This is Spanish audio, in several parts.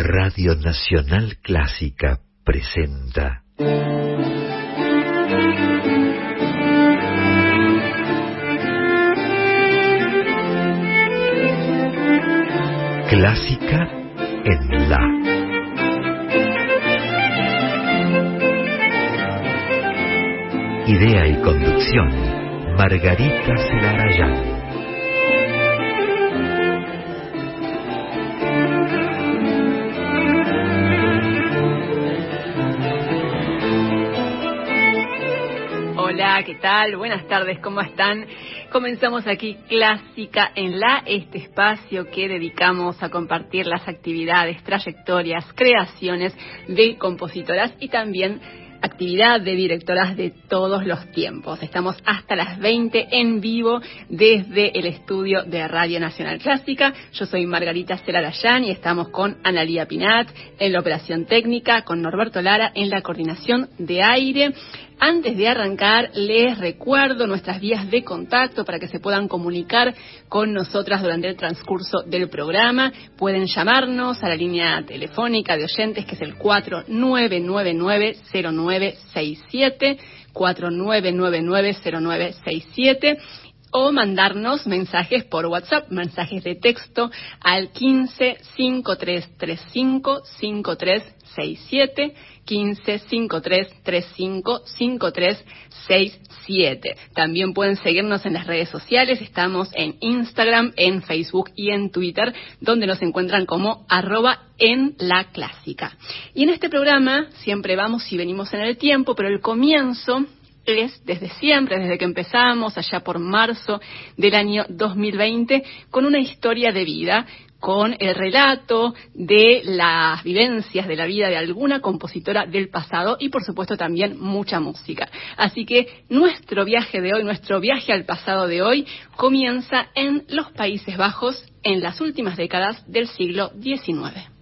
Radio Nacional Clásica presenta. Clásica en La. Idea y conducción, Margarita Celarayán. ¿Qué tal? Buenas tardes, ¿cómo están? Comenzamos aquí Clásica en la, este espacio que dedicamos a compartir las actividades, trayectorias, creaciones de compositoras y también actividad de directoras de todos los tiempos. Estamos hasta las 20 en vivo desde el estudio de Radio Nacional Clásica. Yo soy Margarita Celarayán y estamos con Analía Pinat en la operación técnica, con Norberto Lara en la coordinación de aire. Antes de arrancar, les recuerdo nuestras vías de contacto para que se puedan comunicar con nosotras durante el transcurso del programa. Pueden llamarnos a la línea telefónica de oyentes que es el 4999-0967, 4999-0967 o mandarnos mensajes por WhatsApp, mensajes de texto al 15 5335 5367 15 53 35 53 67. También pueden seguirnos en las redes sociales, estamos en Instagram, en Facebook y en Twitter, donde nos encuentran como arroba en la clásica. Y en este programa siempre vamos y venimos en el tiempo, pero el comienzo es desde siempre, desde que empezamos, allá por marzo del año 2020, con una historia de vida con el relato de las vivencias de la vida de alguna compositora del pasado y por supuesto también mucha música. Así que nuestro viaje de hoy, nuestro viaje al pasado de hoy comienza en los Países Bajos en las últimas décadas del siglo XIX.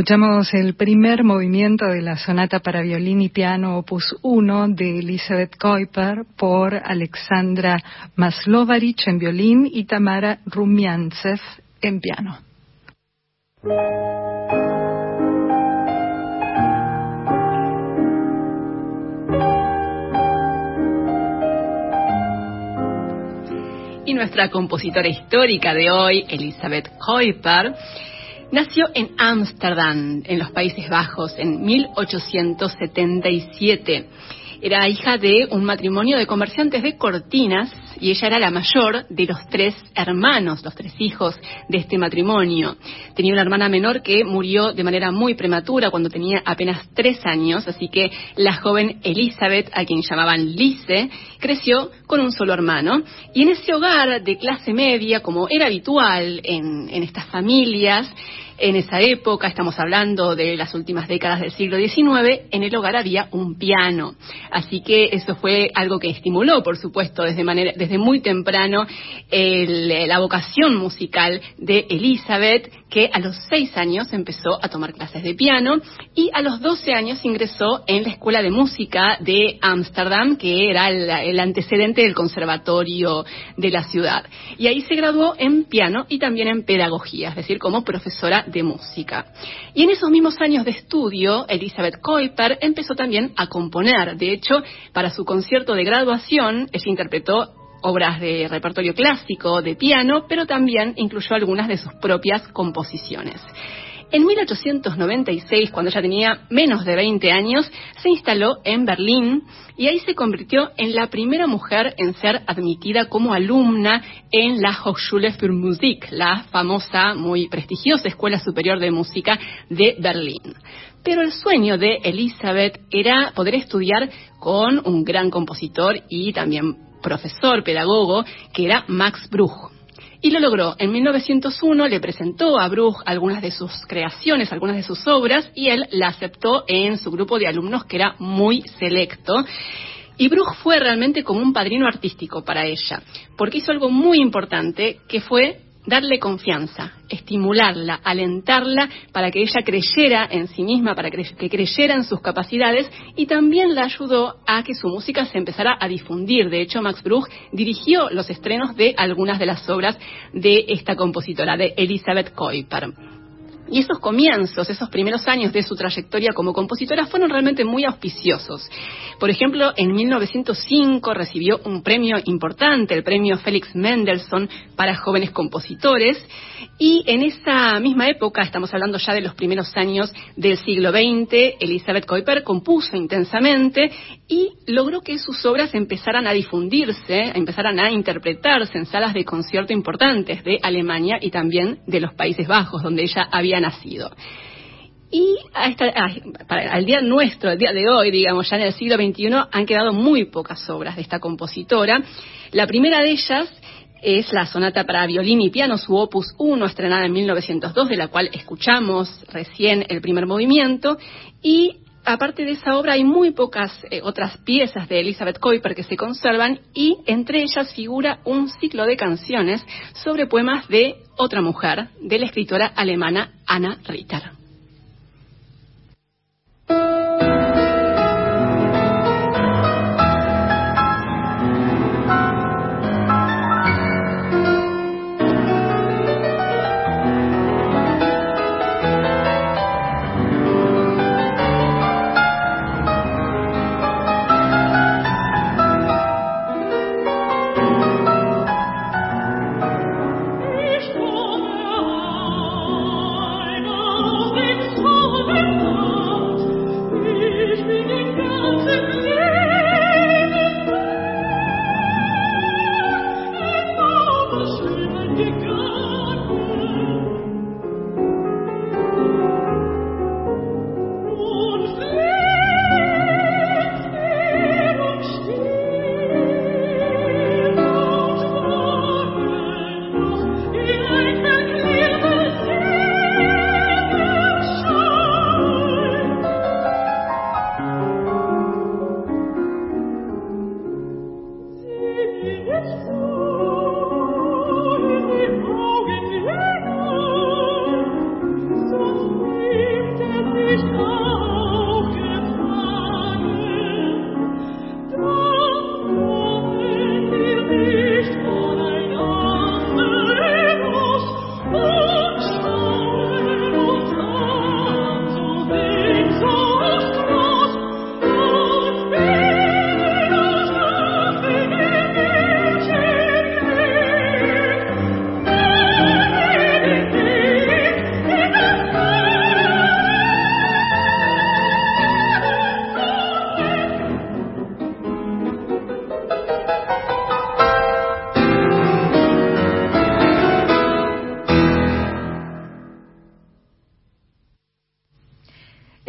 Escuchamos el primer movimiento de la sonata para violín y piano opus 1 de Elizabeth Kuiper por Alexandra Maslovarich en violín y Tamara Rumiantsev en piano. Y nuestra compositora histórica de hoy, Elizabeth Kuiper, Nació en Ámsterdam, en los Países Bajos, en 1877. Era hija de un matrimonio de comerciantes de cortinas y ella era la mayor de los tres hermanos, los tres hijos de este matrimonio. Tenía una hermana menor que murió de manera muy prematura cuando tenía apenas tres años, así que la joven Elizabeth, a quien llamaban Lise, creció con un solo hermano. Y en ese hogar de clase media, como era habitual en, en estas familias, en esa época, estamos hablando de las últimas décadas del siglo XIX, en el hogar había un piano. Así que eso fue algo que estimuló, por supuesto, desde, manera, desde muy temprano la vocación musical de Elizabeth, que a los seis años empezó a tomar clases de piano y a los doce años ingresó en la Escuela de Música de Ámsterdam, que era el, antecedente del conservatorio de la ciudad. Y ahí se graduó en piano y también en pedagogía, es decir, como profesora de música. Y en esos mismos años de estudio, Elizabeth Kuiper empezó también a componer. De hecho, para su concierto de graduación, ella interpretó obras de repertorio clásico, de piano, pero también incluyó algunas de sus propias composiciones. En 1896, cuando ella tenía menos de 20 años, se instaló en Berlín y ahí se convirtió en la primera mujer en ser admitida como alumna en la Hochschule für Musik, la famosa, muy prestigiosa Escuela Superior de Música de Berlín. Pero el sueño de Elizabeth era poder estudiar con un gran compositor y también profesor, pedagogo, que era Max Bruch. Y lo logró. En 1901 le presentó a Bruch algunas de sus creaciones, algunas de sus obras, y él la aceptó en su grupo de alumnos que era muy selecto. Y Bruch fue realmente como un padrino artístico para ella, porque hizo algo muy importante, que fue darle confianza, estimularla, alentarla para que ella creyera en sí misma, para que creyera en sus capacidades y también la ayudó a que su música se empezara a difundir. De hecho, Max Bruch dirigió los estrenos de algunas de las obras de esta compositora, de Elizabeth Kuiper. Y esos comienzos, esos primeros años de su trayectoria como compositora fueron realmente muy auspiciosos. Por ejemplo, en 1905 recibió un premio importante, el premio Félix Mendelssohn para jóvenes compositores, y en esa misma época, estamos hablando ya de los primeros años del siglo XX, Elizabeth Kuiper compuso intensamente y logró que sus obras empezaran a difundirse, empezaran a interpretarse en salas de concierto importantes de Alemania y también de los Países Bajos, donde ella había nacido. Y al día nuestro, al día de hoy, digamos, ya en el siglo XXI, han quedado muy pocas obras de esta compositora. La primera de ellas es la sonata para violín y piano, su opus 1, estrenada en 1902, de la cual escuchamos recién el primer movimiento. Y aparte de esa obra hay muy pocas eh, otras piezas de Elizabeth Kuiper que se conservan y entre ellas figura un ciclo de canciones sobre poemas de otra mujer, de la escritora alemana Anna Ritter.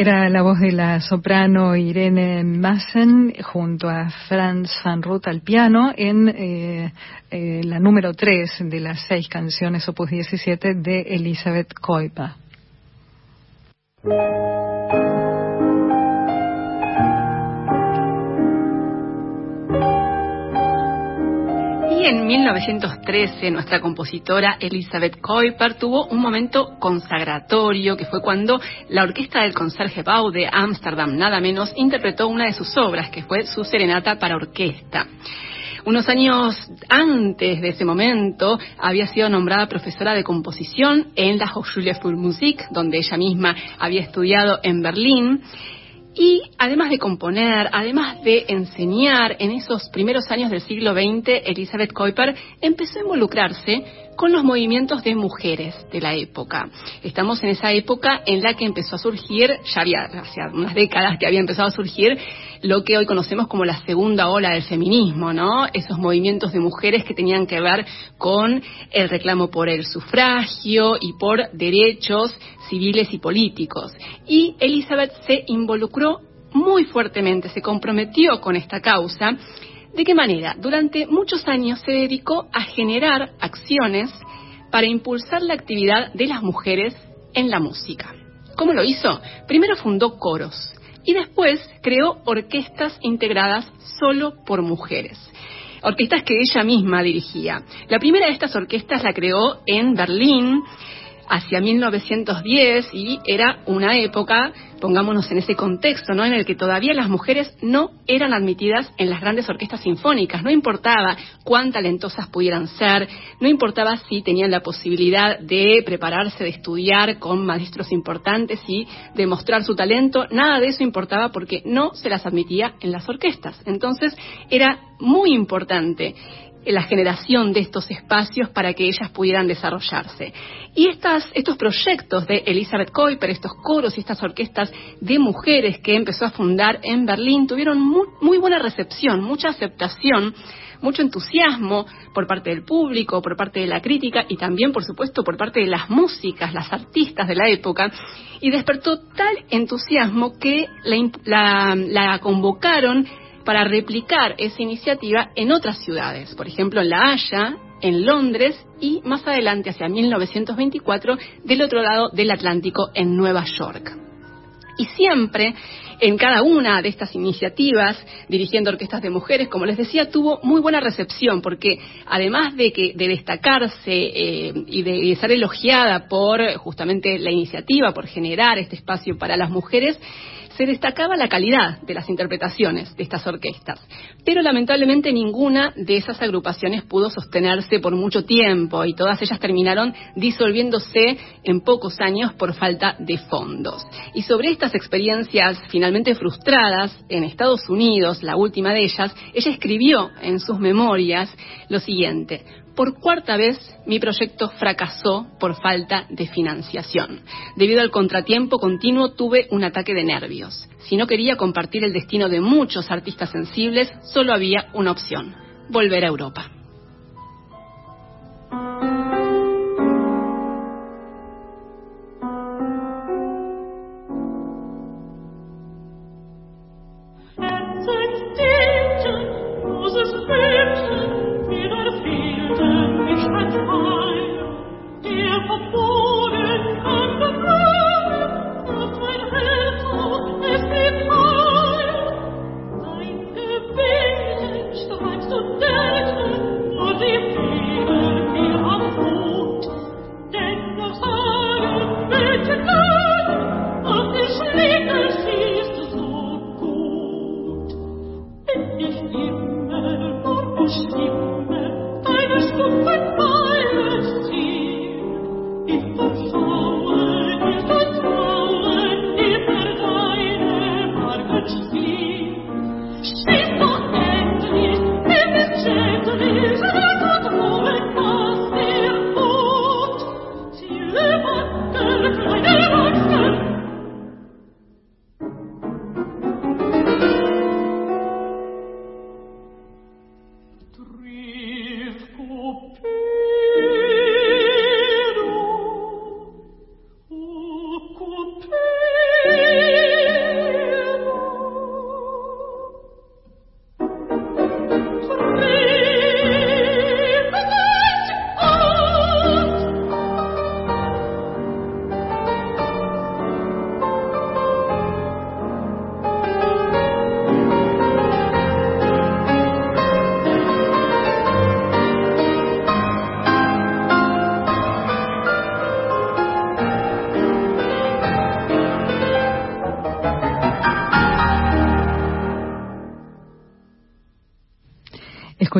Era la voz de la soprano Irene Massen junto a Franz van Ruth al piano en eh, eh, la número 3 de las seis canciones opus 17 de Elizabeth Koipa. En 1913 nuestra compositora Elizabeth Kuiper tuvo un momento consagratorio que fue cuando la orquesta del Concertgebouw de Ámsterdam, nada menos, interpretó una de sus obras, que fue su serenata para orquesta. Unos años antes de ese momento había sido nombrada profesora de composición en la Hochschule für Musik, donde ella misma había estudiado en Berlín y además de componer, además de enseñar, en esos primeros años del siglo XX, Elizabeth Kuiper empezó a involucrarse con los movimientos de mujeres de la época. Estamos en esa época en la que empezó a surgir, ya había hace unas décadas que había empezado a surgir lo que hoy conocemos como la segunda ola del feminismo, ¿no? Esos movimientos de mujeres que tenían que ver con el reclamo por el sufragio y por derechos civiles y políticos. Y Elizabeth se involucró muy fuertemente, se comprometió con esta causa ¿De qué manera? Durante muchos años se dedicó a generar acciones para impulsar la actividad de las mujeres en la música. ¿Cómo lo hizo? Primero fundó coros y después creó orquestas integradas solo por mujeres. Orquestas que ella misma dirigía. La primera de estas orquestas la creó en Berlín hacia 1910 y era una época, pongámonos en ese contexto, ¿no? En el que todavía las mujeres no eran admitidas en las grandes orquestas sinfónicas. No importaba cuán talentosas pudieran ser, no importaba si tenían la posibilidad de prepararse, de estudiar con maestros importantes y demostrar su talento, nada de eso importaba porque no se las admitía en las orquestas. Entonces era muy importante la generación de estos espacios para que ellas pudieran desarrollarse. Y estas, estos proyectos de Elizabeth Kuiper, estos coros y estas orquestas de mujeres que empezó a fundar en Berlín, tuvieron muy, muy buena recepción, mucha aceptación, mucho entusiasmo por parte del público, por parte de la crítica y también, por supuesto, por parte de las músicas, las artistas de la época, y despertó tal entusiasmo que la, la convocaron para replicar esa iniciativa en otras ciudades, por ejemplo en La Haya, en Londres y más adelante, hacia 1924, del otro lado del Atlántico, en Nueva York. Y siempre, en cada una de estas iniciativas, dirigiendo orquestas de mujeres, como les decía, tuvo muy buena recepción, porque además de, que, de destacarse eh, y de ser elogiada por justamente la iniciativa, por generar este espacio para las mujeres, se destacaba la calidad de las interpretaciones de estas orquestas, pero lamentablemente ninguna de esas agrupaciones pudo sostenerse por mucho tiempo y todas ellas terminaron disolviéndose en pocos años por falta de fondos. Y sobre estas experiencias finalmente frustradas en Estados Unidos, la última de ellas, ella escribió en sus memorias lo siguiente, por cuarta vez mi proyecto fracasó por falta de financiación. Debido al contratiempo continuo tuve un ataque de nervios. Si no quería compartir el destino de muchos artistas sensibles, solo había una opción, volver a Europa.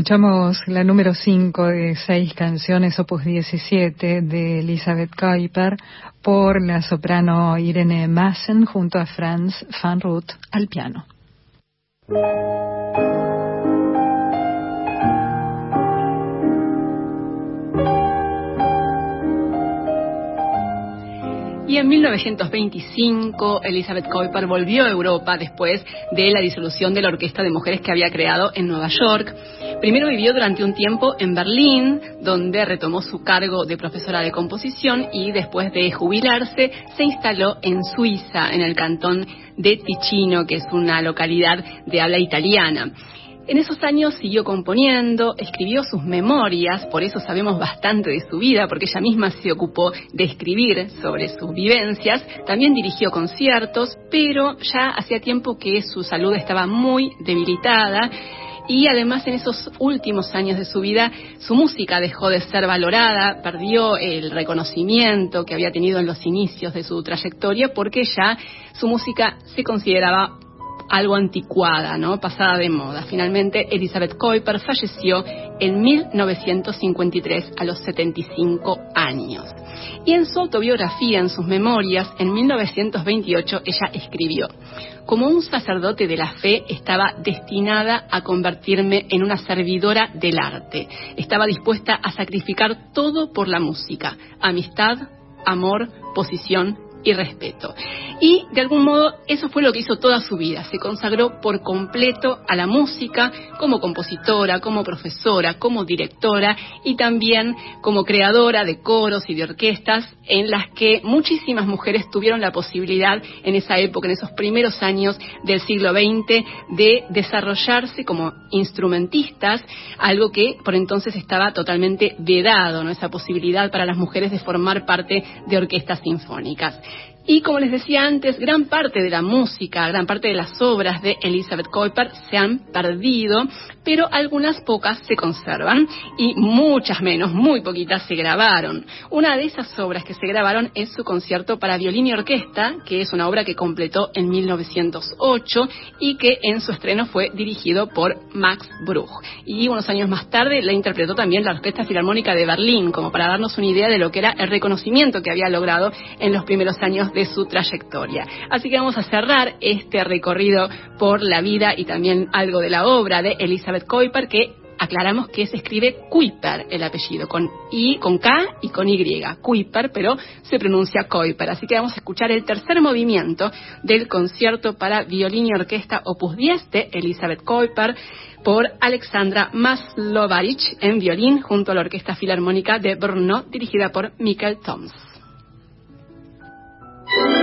Escuchamos la número 5 de seis canciones, opus 17, de Elizabeth Kuiper, por la soprano Irene Massen junto a Franz van Root al piano. Y en 1925 Elizabeth Kuiper volvió a Europa después de la disolución de la orquesta de mujeres que había creado en Nueva York. Primero vivió durante un tiempo en Berlín, donde retomó su cargo de profesora de composición y después de jubilarse se instaló en Suiza, en el cantón de Ticino, que es una localidad de habla italiana. En esos años siguió componiendo, escribió sus memorias, por eso sabemos bastante de su vida, porque ella misma se ocupó de escribir sobre sus vivencias. También dirigió conciertos, pero ya hacía tiempo que su salud estaba muy debilitada y además en esos últimos años de su vida su música dejó de ser valorada, perdió el reconocimiento que había tenido en los inicios de su trayectoria porque ya su música se consideraba algo anticuada, ¿no? Pasada de moda. Finalmente, Elizabeth Kuiper falleció en 1953 a los 75 años. Y en su autobiografía, en sus memorias, en 1928, ella escribió, como un sacerdote de la fe estaba destinada a convertirme en una servidora del arte. Estaba dispuesta a sacrificar todo por la música, amistad, amor, posición y respeto. Y de algún modo eso fue lo que hizo toda su vida. Se consagró por completo a la música como compositora, como profesora, como directora y también como creadora de coros y de orquestas en las que muchísimas mujeres tuvieron la posibilidad en esa época, en esos primeros años del siglo XX, de desarrollarse como instrumentistas, algo que por entonces estaba totalmente vedado, ¿no? esa posibilidad para las mujeres de formar parte de orquestas sinfónicas. Y como les decía antes, gran parte de la música, gran parte de las obras de Elizabeth Kuiper se han perdido, pero algunas pocas se conservan y muchas menos, muy poquitas se grabaron. Una de esas obras que se grabaron es su concierto para violín y orquesta, que es una obra que completó en 1908 y que en su estreno fue dirigido por Max Bruch. Y unos años más tarde la interpretó también la Orquesta Filarmónica de Berlín, como para darnos una idea de lo que era el reconocimiento que había logrado en los primeros años de su trayectoria. Así que vamos a cerrar este recorrido por la vida y también algo de la obra de Elizabeth Kuiper, que aclaramos que se escribe Kuiper el apellido, con I, con K y con Y, Kuiper, pero se pronuncia Kuiper. Así que vamos a escuchar el tercer movimiento del concierto para violín y orquesta Opus 10 de Elizabeth Kuiper por Alexandra Maslovarich en violín junto a la Orquesta Filarmónica de Brno dirigida por Michael Toms. Thank you.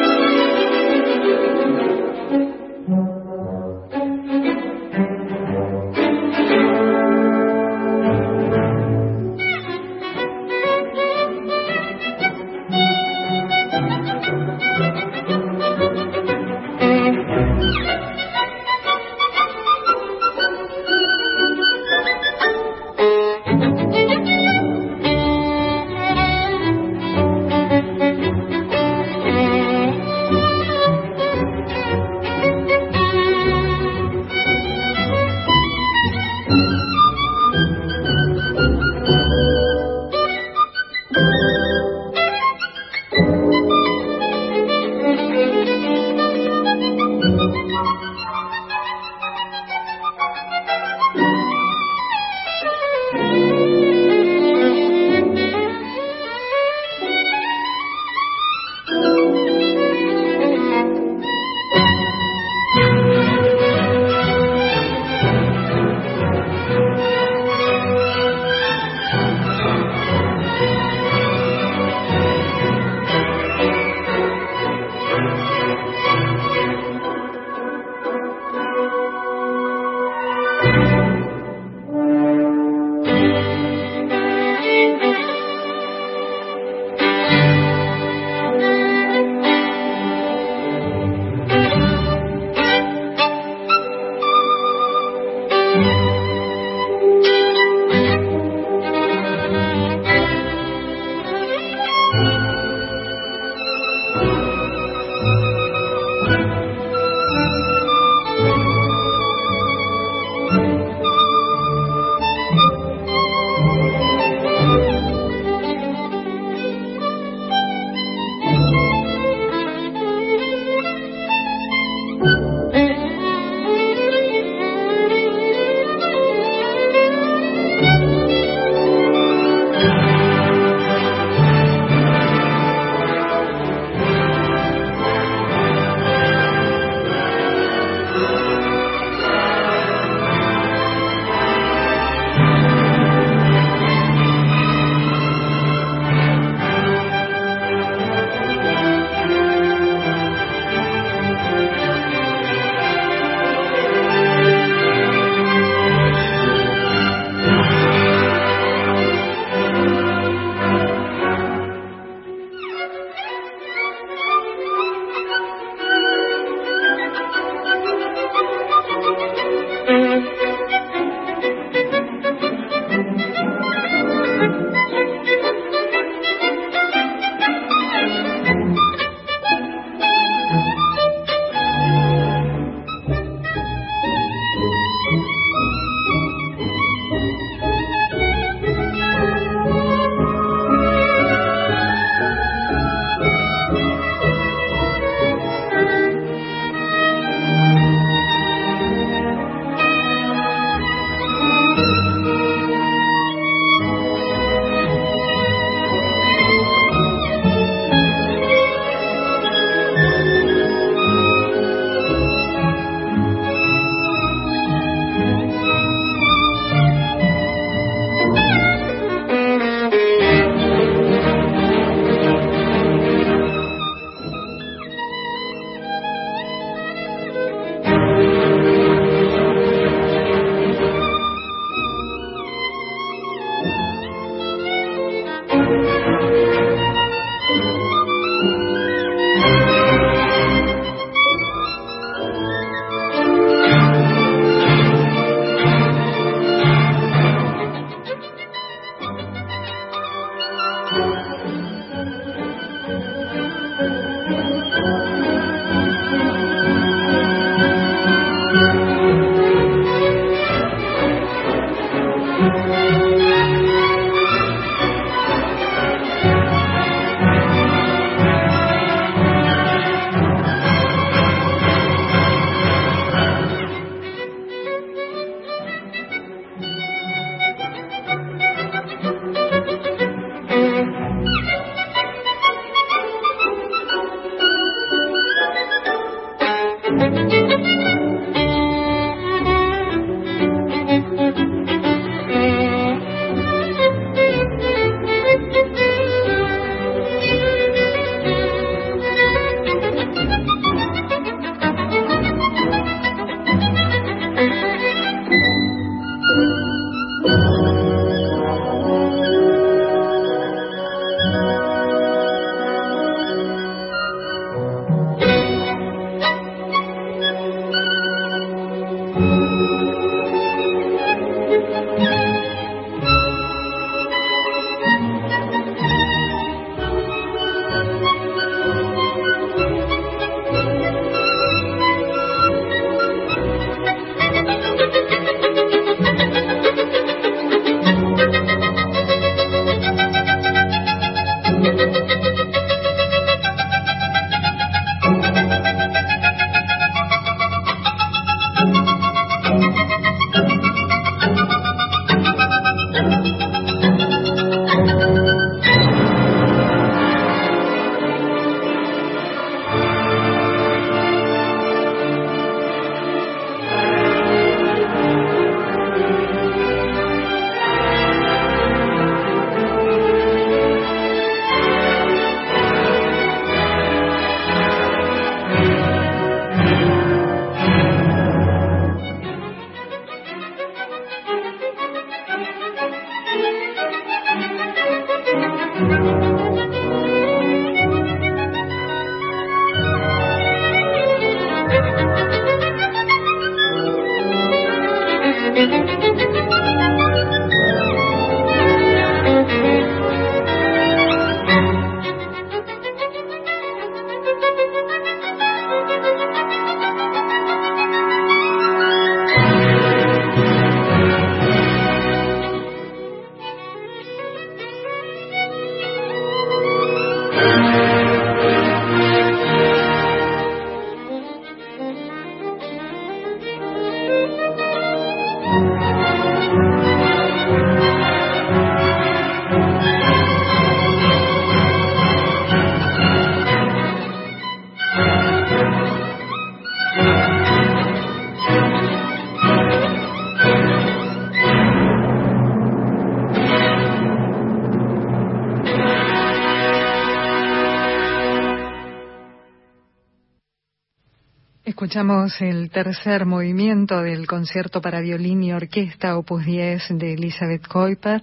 Escuchamos el tercer movimiento del concierto para violín y orquesta opus 10 de Elizabeth Kuiper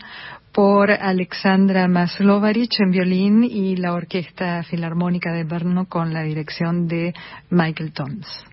por Alexandra Maslovarich en violín y la Orquesta Filarmónica de Brno con la dirección de Michael Toms.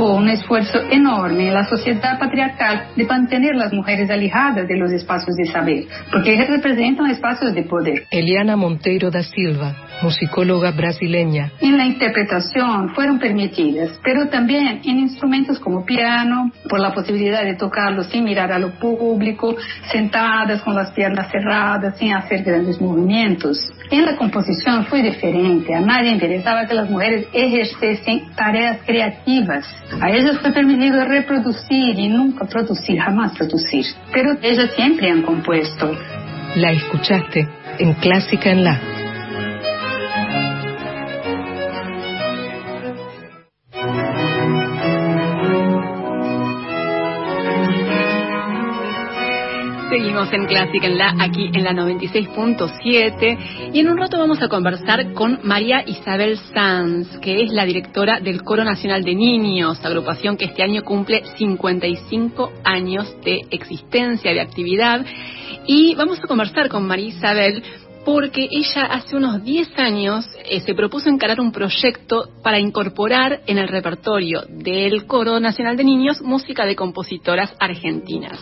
Hubo un esfuerzo enorme en la sociedad patriarcal de mantener las mujeres alejadas de los espacios de saber, porque representan espacios de poder. Eliana Monteiro da Silva, musicóloga brasileña. En la interpretación fueron permitidas, pero también en instrumentos como piano, por la posibilidad de tocarlo sin mirar a lo público, sentadas con las piernas cerradas, sin hacer grandes movimientos. En la composición fue diferente, a nadie interesaba que las mujeres ejercesen tareas creativas. A ellas fue permitido reproducir y nunca producir, jamás producir. Pero ellas siempre han compuesto. La escuchaste en Clásica en La. Seguimos en Clásica en la, aquí en la 96.7 y en un rato vamos a conversar con María Isabel Sanz, que es la directora del Coro Nacional de Niños, agrupación que este año cumple 55 años de existencia, de actividad. Y vamos a conversar con María Isabel porque ella hace unos 10 años eh, se propuso encarar un proyecto para incorporar en el repertorio del Coro Nacional de Niños música de compositoras argentinas.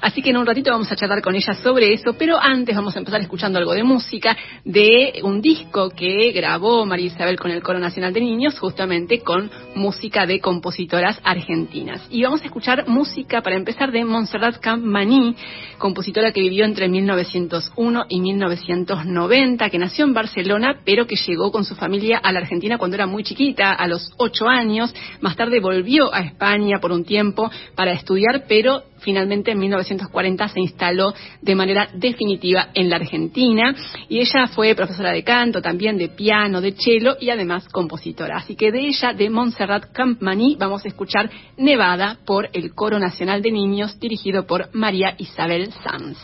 Así que en un ratito vamos a charlar con ella sobre eso, pero antes vamos a empezar escuchando algo de música de un disco que grabó María Isabel con el Coro Nacional de Niños, justamente con música de compositoras argentinas. Y vamos a escuchar música, para empezar, de Montserrat Campmaní, compositora que vivió entre 1901 y 1990, que nació en Barcelona, pero que llegó con su familia a la Argentina cuando era muy chiquita, a los ocho años. Más tarde volvió a España por un tiempo para estudiar, pero finalmente en 1940 se instaló de manera definitiva en la Argentina y ella fue profesora de canto, también de piano, de cello y además compositora. Así que de ella, de Montserrat Campmaní, vamos a escuchar Nevada por el Coro Nacional de Niños dirigido por María Isabel Sanz.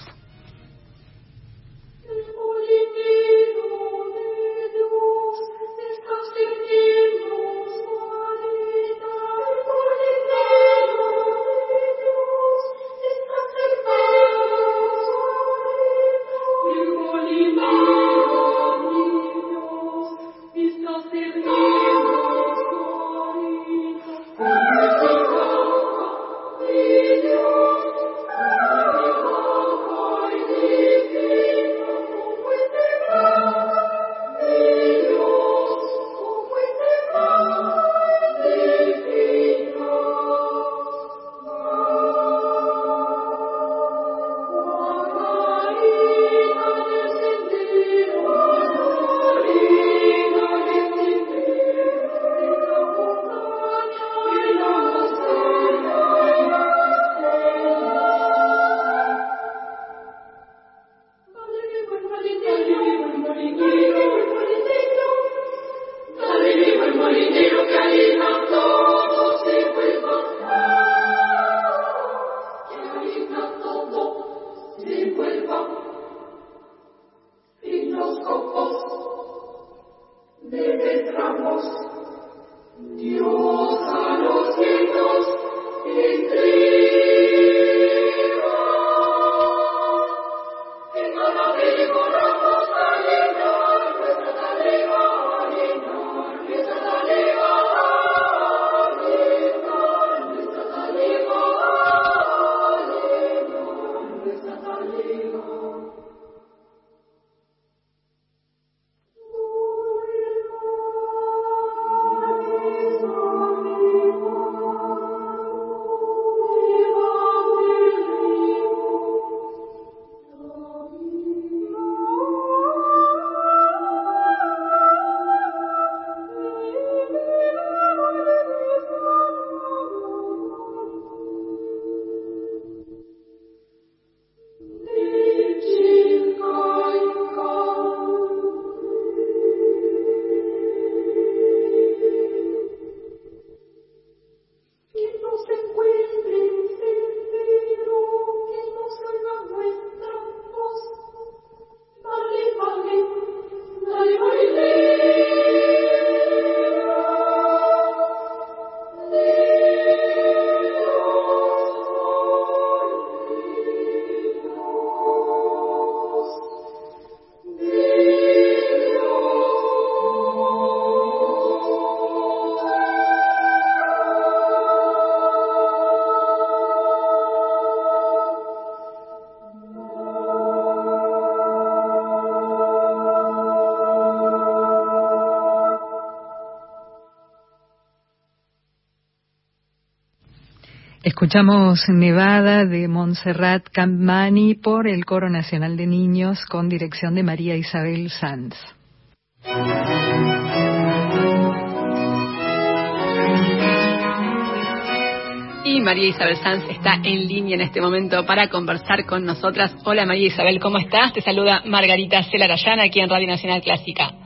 Escuchamos Nevada de Montserrat Campmani por el Coro Nacional de Niños con dirección de María Isabel Sanz. Y María Isabel Sanz está en línea en este momento para conversar con nosotras. Hola María Isabel, ¿cómo estás? Te saluda Margarita Celarayana aquí en Radio Nacional Clásica.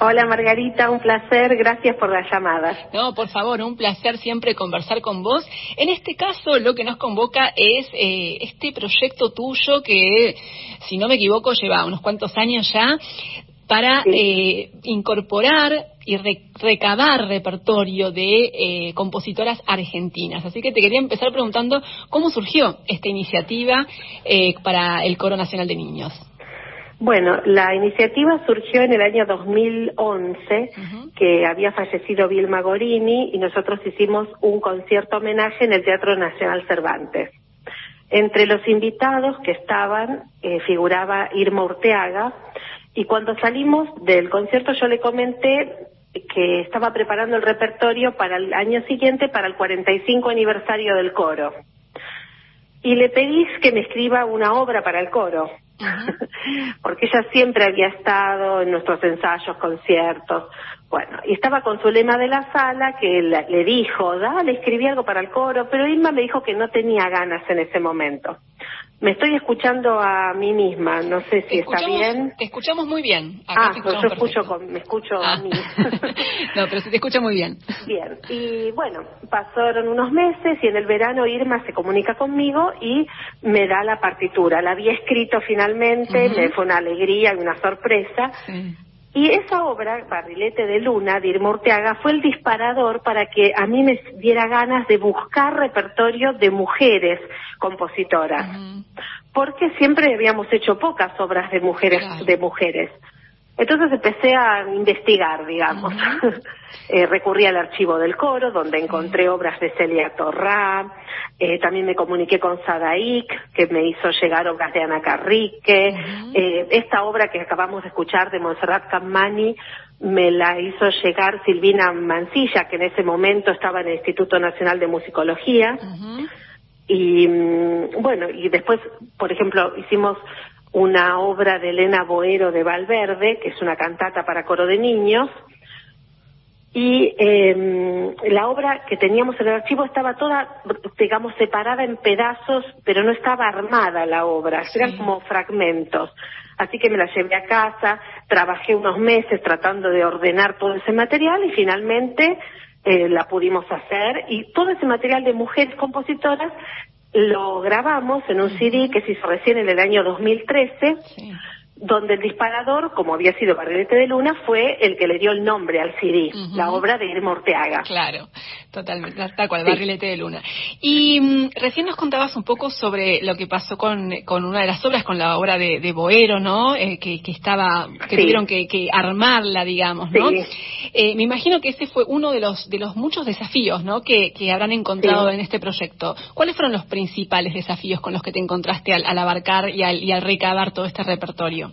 Hola Margarita, un placer, gracias por las llamadas. No, por favor, un placer siempre conversar con vos. En este caso, lo que nos convoca es eh, este proyecto tuyo que, si no me equivoco, lleva unos cuantos años ya, para eh, incorporar y recabar repertorio de eh, compositoras argentinas. Así que te quería empezar preguntando cómo surgió esta iniciativa para el Coro Nacional de Niños. Bueno, la iniciativa surgió en el año 2011, que había fallecido Vilma Gorini, y nosotros hicimos un concierto homenaje en el Teatro Nacional Cervantes. Entre los invitados que estaban eh, figuraba Irma Urteaga, y cuando salimos del concierto yo le comenté que estaba preparando el repertorio para el año siguiente, para el 45 aniversario del coro. Y le pedí que me escriba una obra para el coro. porque ella siempre había estado en nuestros ensayos, conciertos. Bueno, y estaba con su lema de la sala que le dijo, dale, escribí algo para el coro, pero Irma me dijo que no tenía ganas en ese momento. Me estoy escuchando a mí misma, no sé si está bien. Te escuchamos muy bien. ah, yo escucho me escucho a ah. mí. no, pero se te escucha muy bien. Bien, y bueno, pasaron unos meses y en el verano Irma se comunica conmigo y me da la partitura. La había escrito finalmente, me fue una alegría y una sorpresa. Sí. Y esa obra, Barrilete de Luna, de Irma Urteaga, fue el disparador para que a mí me diera ganas de buscar repertorio de mujeres compositoras. Porque siempre habíamos hecho pocas obras de mujeres, de mujeres. Entonces empecé a investigar, digamos. eh, recurrí al archivo del coro, donde encontré obras de Celia Torrá. Eh, también me comuniqué con Sadaik, que me hizo llegar obras de Ana Carrique. eh, esta obra que acabamos de escuchar de Montserrat Cammani me la hizo llegar Silvina Mancilla, que en ese momento estaba en el Instituto Nacional de Musicología. Y mm, bueno, y después, por ejemplo, hicimos una obra de Elena Boero de Valverde, que es una cantata para coro de niños, y eh, la obra que teníamos en el archivo estaba toda, digamos, separada en pedazos, pero no estaba armada la obra, eran como fragmentos. Así que me la llevé a casa, trabajé unos meses tratando de ordenar todo ese material y finalmente eh, la pudimos hacer. Y todo ese material de mujeres compositoras lo grabamos en un CD que se hizo recién en el año 2013, donde el disparador, como había sido Barrilete de Luna, fue el que le dio el nombre al CD, la obra de Irma Orteaga. Claro, totalmente, tal cual, Barrilete de Luna. Y mm, recién nos contabas un poco sobre lo que pasó con, con una de las obras, con la obra de, de Boero, ¿no? Eh, que, que, estaba, que tuvieron que, que, armarla, digamos, ¿no? Eh, me imagino que ese fue uno de los, de los muchos desafíos, ¿no? Que, que habrán encontrado en este proyecto. ¿Cuáles fueron los principales desafíos con los que te encontraste al, al abarcar y al, y al recabar todo este repertorio?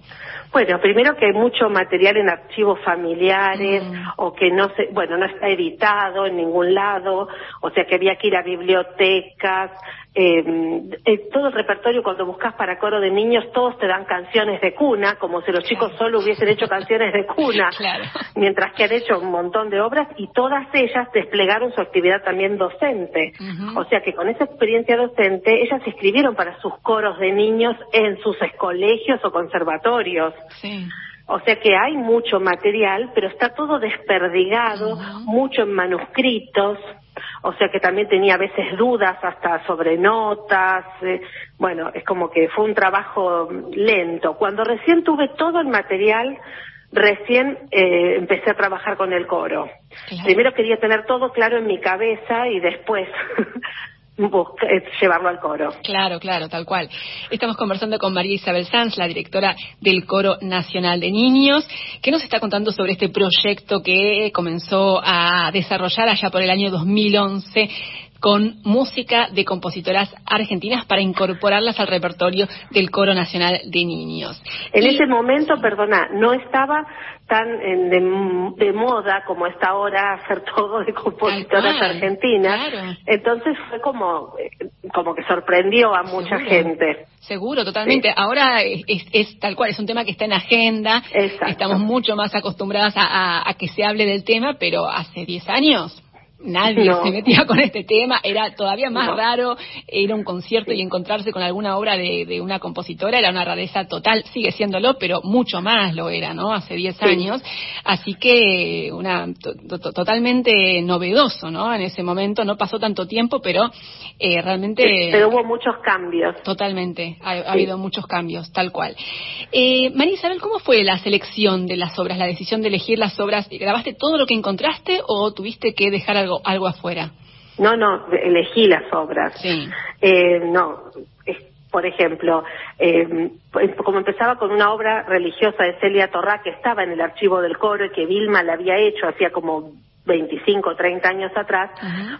Bueno, primero que hay mucho material en archivos familiares mm. o que no se, bueno, no está editado en ningún lado, o sea que había que ir a bibliotecas, Eh, todo el repertorio cuando buscas para coro de niños todos te dan canciones de cuna como si los chicos solo hubiesen hecho canciones de cuna. Mientras que han hecho un montón de obras y todas ellas desplegaron su actividad también docente. O sea que con esa experiencia docente ellas escribieron para sus coros de niños en sus colegios o conservatorios. O sea que hay mucho material, pero está todo desperdigado, mucho en manuscritos o sea que también tenía a veces dudas hasta sobre notas, eh, bueno, es como que fue un trabajo lento. Cuando recién tuve todo el material, recién eh, empecé a trabajar con el coro. Primero quería tener todo claro en mi cabeza y después eh, llevarlo al coro. Claro, claro, tal cual. Estamos conversando con María Isabel Sanz, la directora del Coro Nacional de Niños, que nos está contando sobre este proyecto que comenzó a desarrollar allá por el año 2011 con música de compositoras argentinas para incorporarlas al repertorio del Coro Nacional de Niños. En ese momento, perdona, no estaba tan de, moda como está ahora hacer todo de compositoras argentinas. Entonces fue como, como que sorprendió a mucha gente. Seguro, totalmente. Ahora es, tal cual, es un tema que está en agenda. Estamos mucho más acostumbradas a, a que se hable del tema, pero hace 10 años nadie se metía con este tema, era todavía más raro ir a un concierto y encontrarse con alguna obra de, una compositora, era una rareza total, sigue siéndolo, pero mucho más lo era, ¿no? Hace 10 años, así que una totalmente novedoso, ¿no? En ese momento no pasó tanto tiempo, pero eh, realmente... Pero hubo muchos cambios. Totalmente, ha, habido muchos cambios, tal cual. Eh, María Isabel, ¿cómo fue la selección de las obras, la decisión de elegir las obras? ¿Grabaste todo lo que encontraste o tuviste que dejar algo algo, afuera. No, no, elegí las obras. Sí. Eh, no, por ejemplo, eh, como empezaba con una obra religiosa de Celia Torrá que estaba en el archivo del coro y que Vilma la había hecho hacía como 25 o 30 años atrás,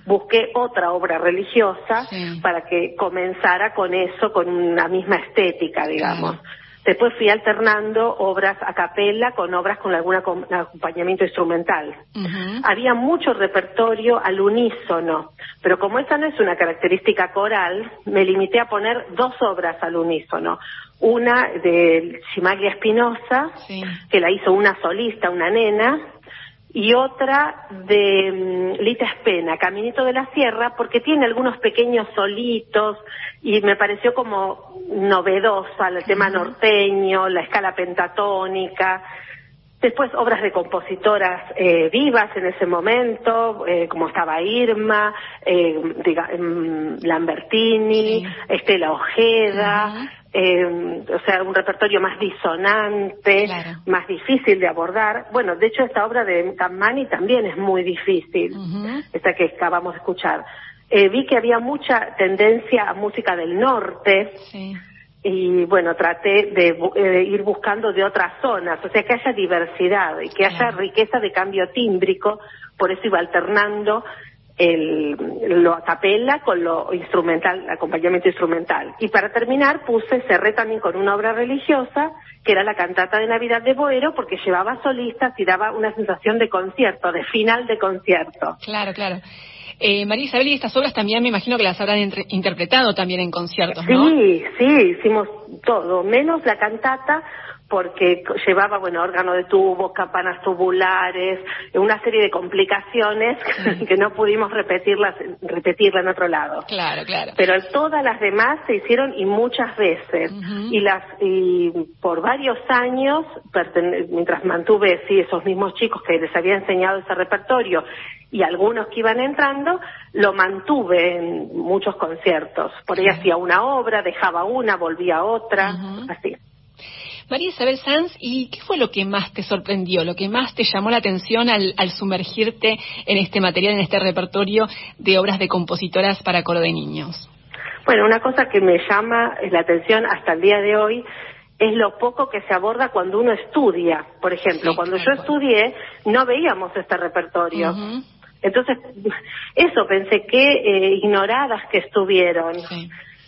busqué otra obra religiosa para que comenzara con eso, con una misma estética, digamos. Después fui alternando obras a capella con obras con algún acompañamiento instrumental. Había mucho repertorio al unísono, pero como esa no es una característica coral, me limité a poner dos obras al unísono. Una de Chimaglia Espinosa, que la hizo una solista, una nena, y otra de mm, Lita Espena, Caminito de la Sierra, porque tiene algunos pequeños solitos y me pareció como novedosa el tema norteño, la escala pentatónica. Después obras de compositoras eh, vivas en ese momento, eh, como estaba Irma, eh, mm, Lambertini, Estela Ojeda, eh, o sea, un repertorio más disonante, más difícil de abordar. Bueno, de hecho, esta obra de Cammani también es muy difícil, esta que acabamos de escuchar. Eh, vi que había mucha tendencia a música del norte. Y bueno, traté de eh, ir buscando de otras zonas, o sea, que haya diversidad y que haya riqueza de cambio tímbrico, por eso iba alternando el, lo a capella con lo instrumental, acompañamiento instrumental. Y para terminar puse, cerré también con una obra religiosa, que era la cantata de Navidad de Boero, porque llevaba solistas y daba una sensación de concierto, de final de concierto. Claro, claro. Eh, María Isabel, y estas obras también me imagino que las habrán interpretado también en conciertos, ¿no? Sí, sí, hicimos todo, menos la cantata, porque llevaba, bueno, órgano de tubo, campanas tubulares, una serie de complicaciones que no pudimos repetirlas, repetirla en otro lado. Claro, claro. Pero todas las demás se hicieron y muchas veces. Y las, y por varios años, mientras mantuve, sí, esos mismos chicos que les había enseñado ese repertorio y algunos que iban entrando, lo mantuve en muchos conciertos. Por ahí hacía una obra, dejaba una, volvía a otra, así. María Isabel Sanz, ¿y qué fue lo que más te sorprendió, lo que más te llamó la atención al, sumergirte en este material, en este repertorio de obras de compositoras para coro de niños? Bueno, una cosa que me llama la atención hasta el día de hoy es lo poco que se aborda cuando uno estudia. Por ejemplo, cuando yo estudié no veíamos este repertorio. Entonces, eso pensé que eh, ignoradas que estuvieron.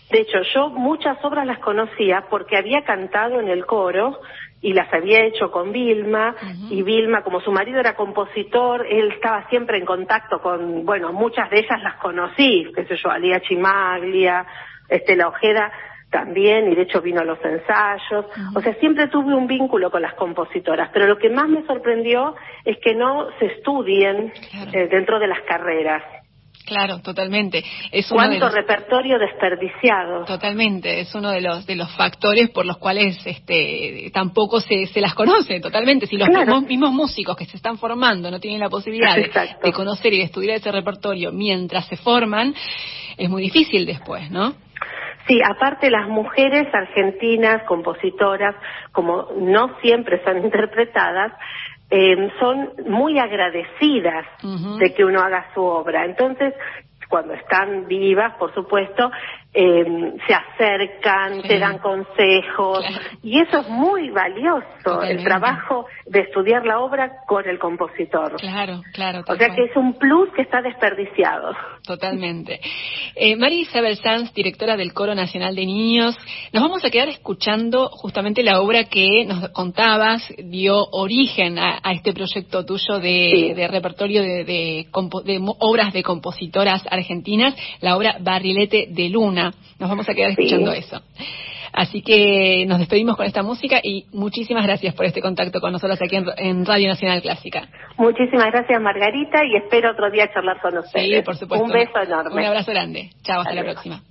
De hecho, yo muchas obras las conocía porque había cantado en el coro y las había hecho con Vilma y Vilma como su marido era compositor él estaba siempre en contacto con bueno muchas de ellas las conocí qué sé yo Alía Chimaglia Estela Ojeda también y de hecho vino a los ensayos. O sea siempre tuve un vínculo con las compositoras pero lo que más me sorprendió es que no se estudien eh, dentro de las carreras Claro, totalmente. Es ¿Cuánto repertorio desperdiciado? Totalmente, es uno de los de los factores por los cuales este tampoco se, se las conoce totalmente. Si los mismos, músicos que se están formando no tienen la posibilidad de, conocer y de estudiar ese repertorio mientras se forman, es muy difícil después, ¿no? Sí, aparte las mujeres argentinas, compositoras, como no siempre son interpretadas, eh, son muy agradecidas de que uno haga su obra. Entonces, cuando están vivas, por supuesto, eh, se acercan, te dan consejos, y eso es muy valioso, el trabajo de estudiar la obra con el compositor. Claro, claro. O sea que es un plus que está desperdiciado. Totalmente. Eh, María Isabel Sanz, directora del Coro Nacional de Niños, nos vamos a quedar escuchando justamente la obra que nos contabas, dio origen a, este proyecto tuyo de, repertorio de, de, obras de compositoras argentinas, la obra Barrilete de Luna nos vamos a quedar escuchando eso. Así que nos despedimos con esta música y muchísimas gracias por este contacto con nosotros aquí en, Radio Nacional Clásica. Muchísimas gracias Margarita y espero otro día charlar con ustedes. Sí, por supuesto. Un beso enorme. Un abrazo grande. Chao, hasta la próxima.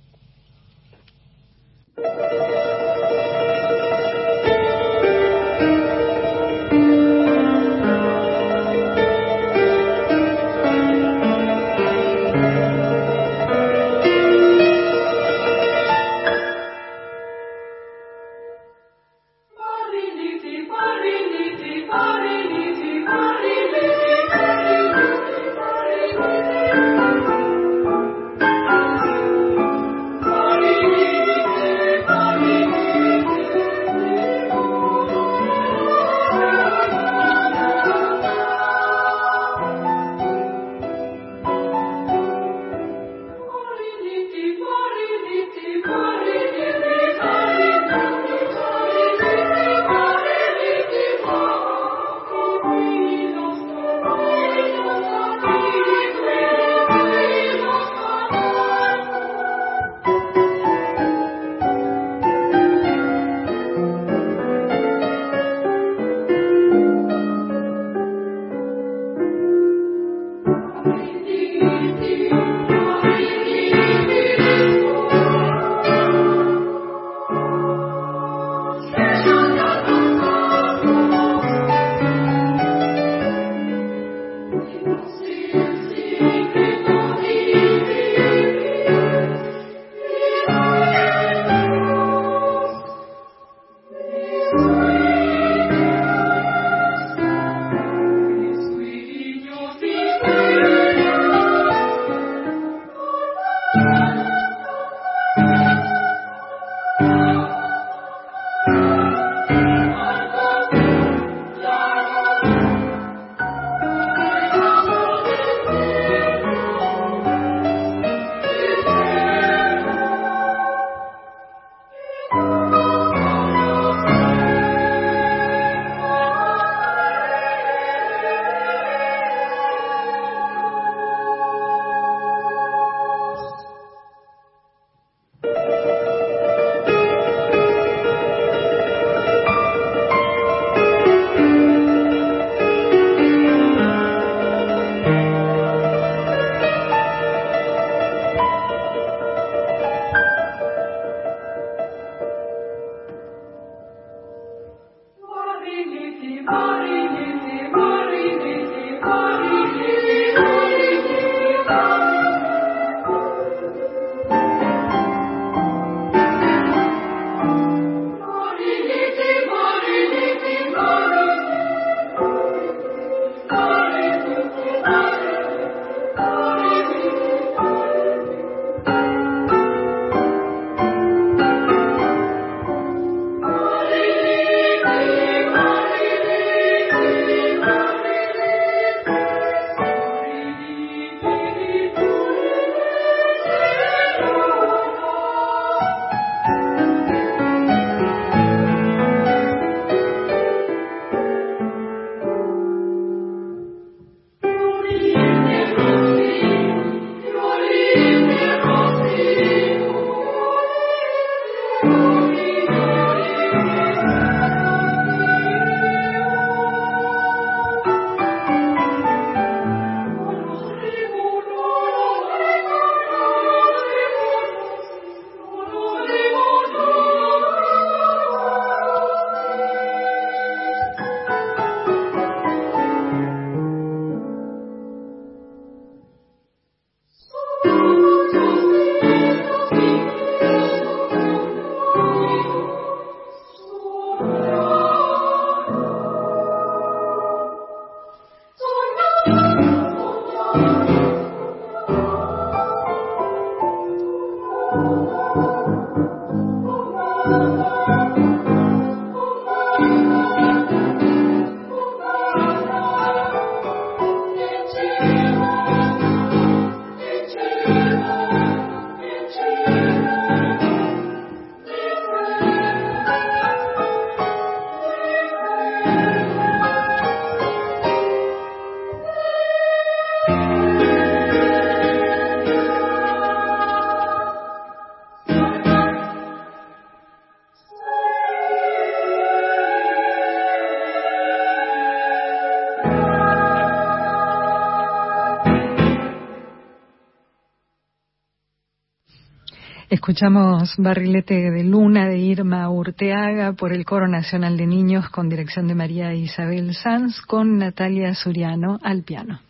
Escuchamos Barrilete de Luna de Irma Urteaga por el Coro Nacional de Niños con dirección de María Isabel Sanz con Natalia Suriano al piano.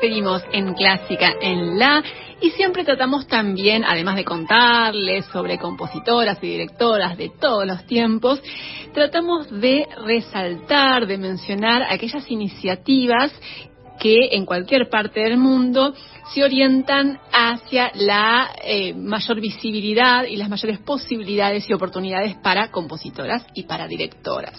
Seguimos en Clásica en La y siempre tratamos también, además de contarles sobre compositoras y directoras de todos los tiempos, tratamos de resaltar, de mencionar aquellas iniciativas que en cualquier parte del mundo se orientan hacia la eh, mayor visibilidad y las mayores posibilidades y oportunidades para compositoras y para directoras.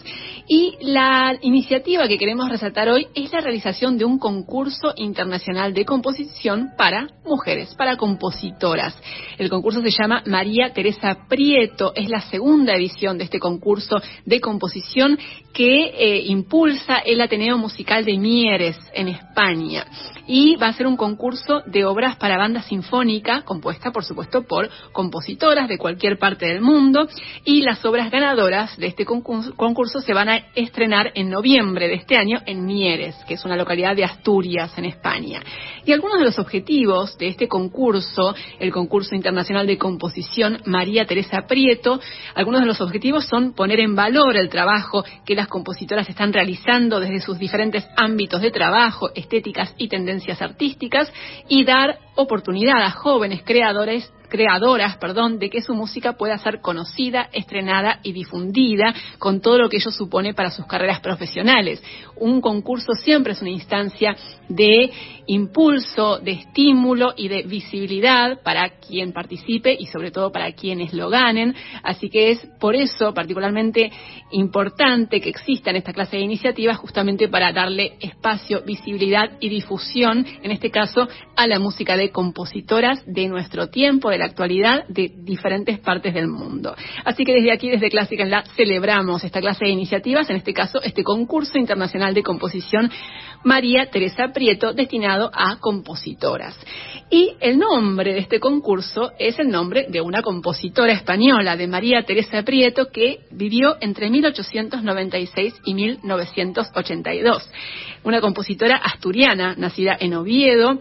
Y la iniciativa que queremos resaltar hoy es la realización de un concurso internacional de composición para mujeres, para compositoras. El concurso se llama María Teresa Prieto, es la segunda edición de este concurso de composición que eh, impulsa el Ateneo Musical de Mieres en España y va a ser un concurso de obras para banda sinfónica compuesta, por supuesto, por compositoras de cualquier parte del mundo y las obras ganadoras de este concurso, se van a estrenar en noviembre de este año en Mieres, que es una localidad de Asturias, en España. Y algunos de los objetivos de este concurso, el concurso internacional de composición María Teresa Prieto, algunos de los objetivos son poner en valor el trabajo que las compositoras están realizando desde sus diferentes ámbitos de trabajo, estéticas y tendencias artísticas y dar oportunidad a jóvenes creadores creadoras, perdón, de que su música pueda ser conocida, estrenada y difundida con todo lo que ello supone para sus carreras profesionales. Un concurso siempre es una instancia de impulso, de estímulo y de visibilidad para quien participe y sobre todo para quienes lo ganen. Así que es por eso particularmente importante que existan esta clase de iniciativas justamente para darle espacio, visibilidad y difusión, en este caso, a la música de compositoras de nuestro tiempo, de la actualidad de diferentes partes del mundo. Así que desde aquí, desde Clásica en la, celebramos esta clase de iniciativas, en este caso, este concurso internacional de composición María Teresa Prieto, destinado a compositoras. Y el nombre de este concurso es el nombre de una compositora española, de María Teresa Prieto, que vivió entre 1896 y 1982. Una compositora asturiana, nacida en Oviedo,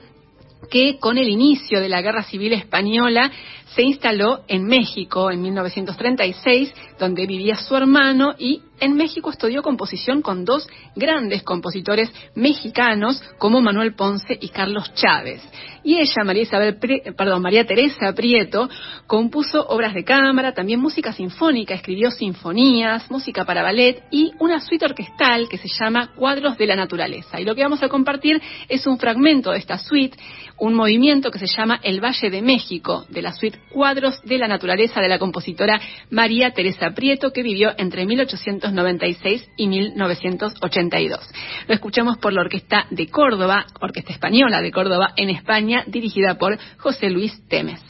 que con el inicio de la Guerra Civil Española se instaló en México en 1936, donde vivía su hermano y en México estudió composición con dos grandes compositores mexicanos como Manuel Ponce y Carlos Chávez. Y ella, María Isabel, perdón, María Teresa Prieto, compuso obras de cámara, también música sinfónica, escribió sinfonías, música para ballet y una suite orquestal que se llama Cuadros de la Naturaleza. Y lo que vamos a compartir es un fragmento de esta suite, un movimiento que se llama El Valle de México, de la suite Cuadros de la Naturaleza de la compositora María Teresa Prieto, que vivió entre 1896 y 1982. Lo escuchamos por la Orquesta de Córdoba, Orquesta Española de Córdoba en España, dirigida por José Luis Temes.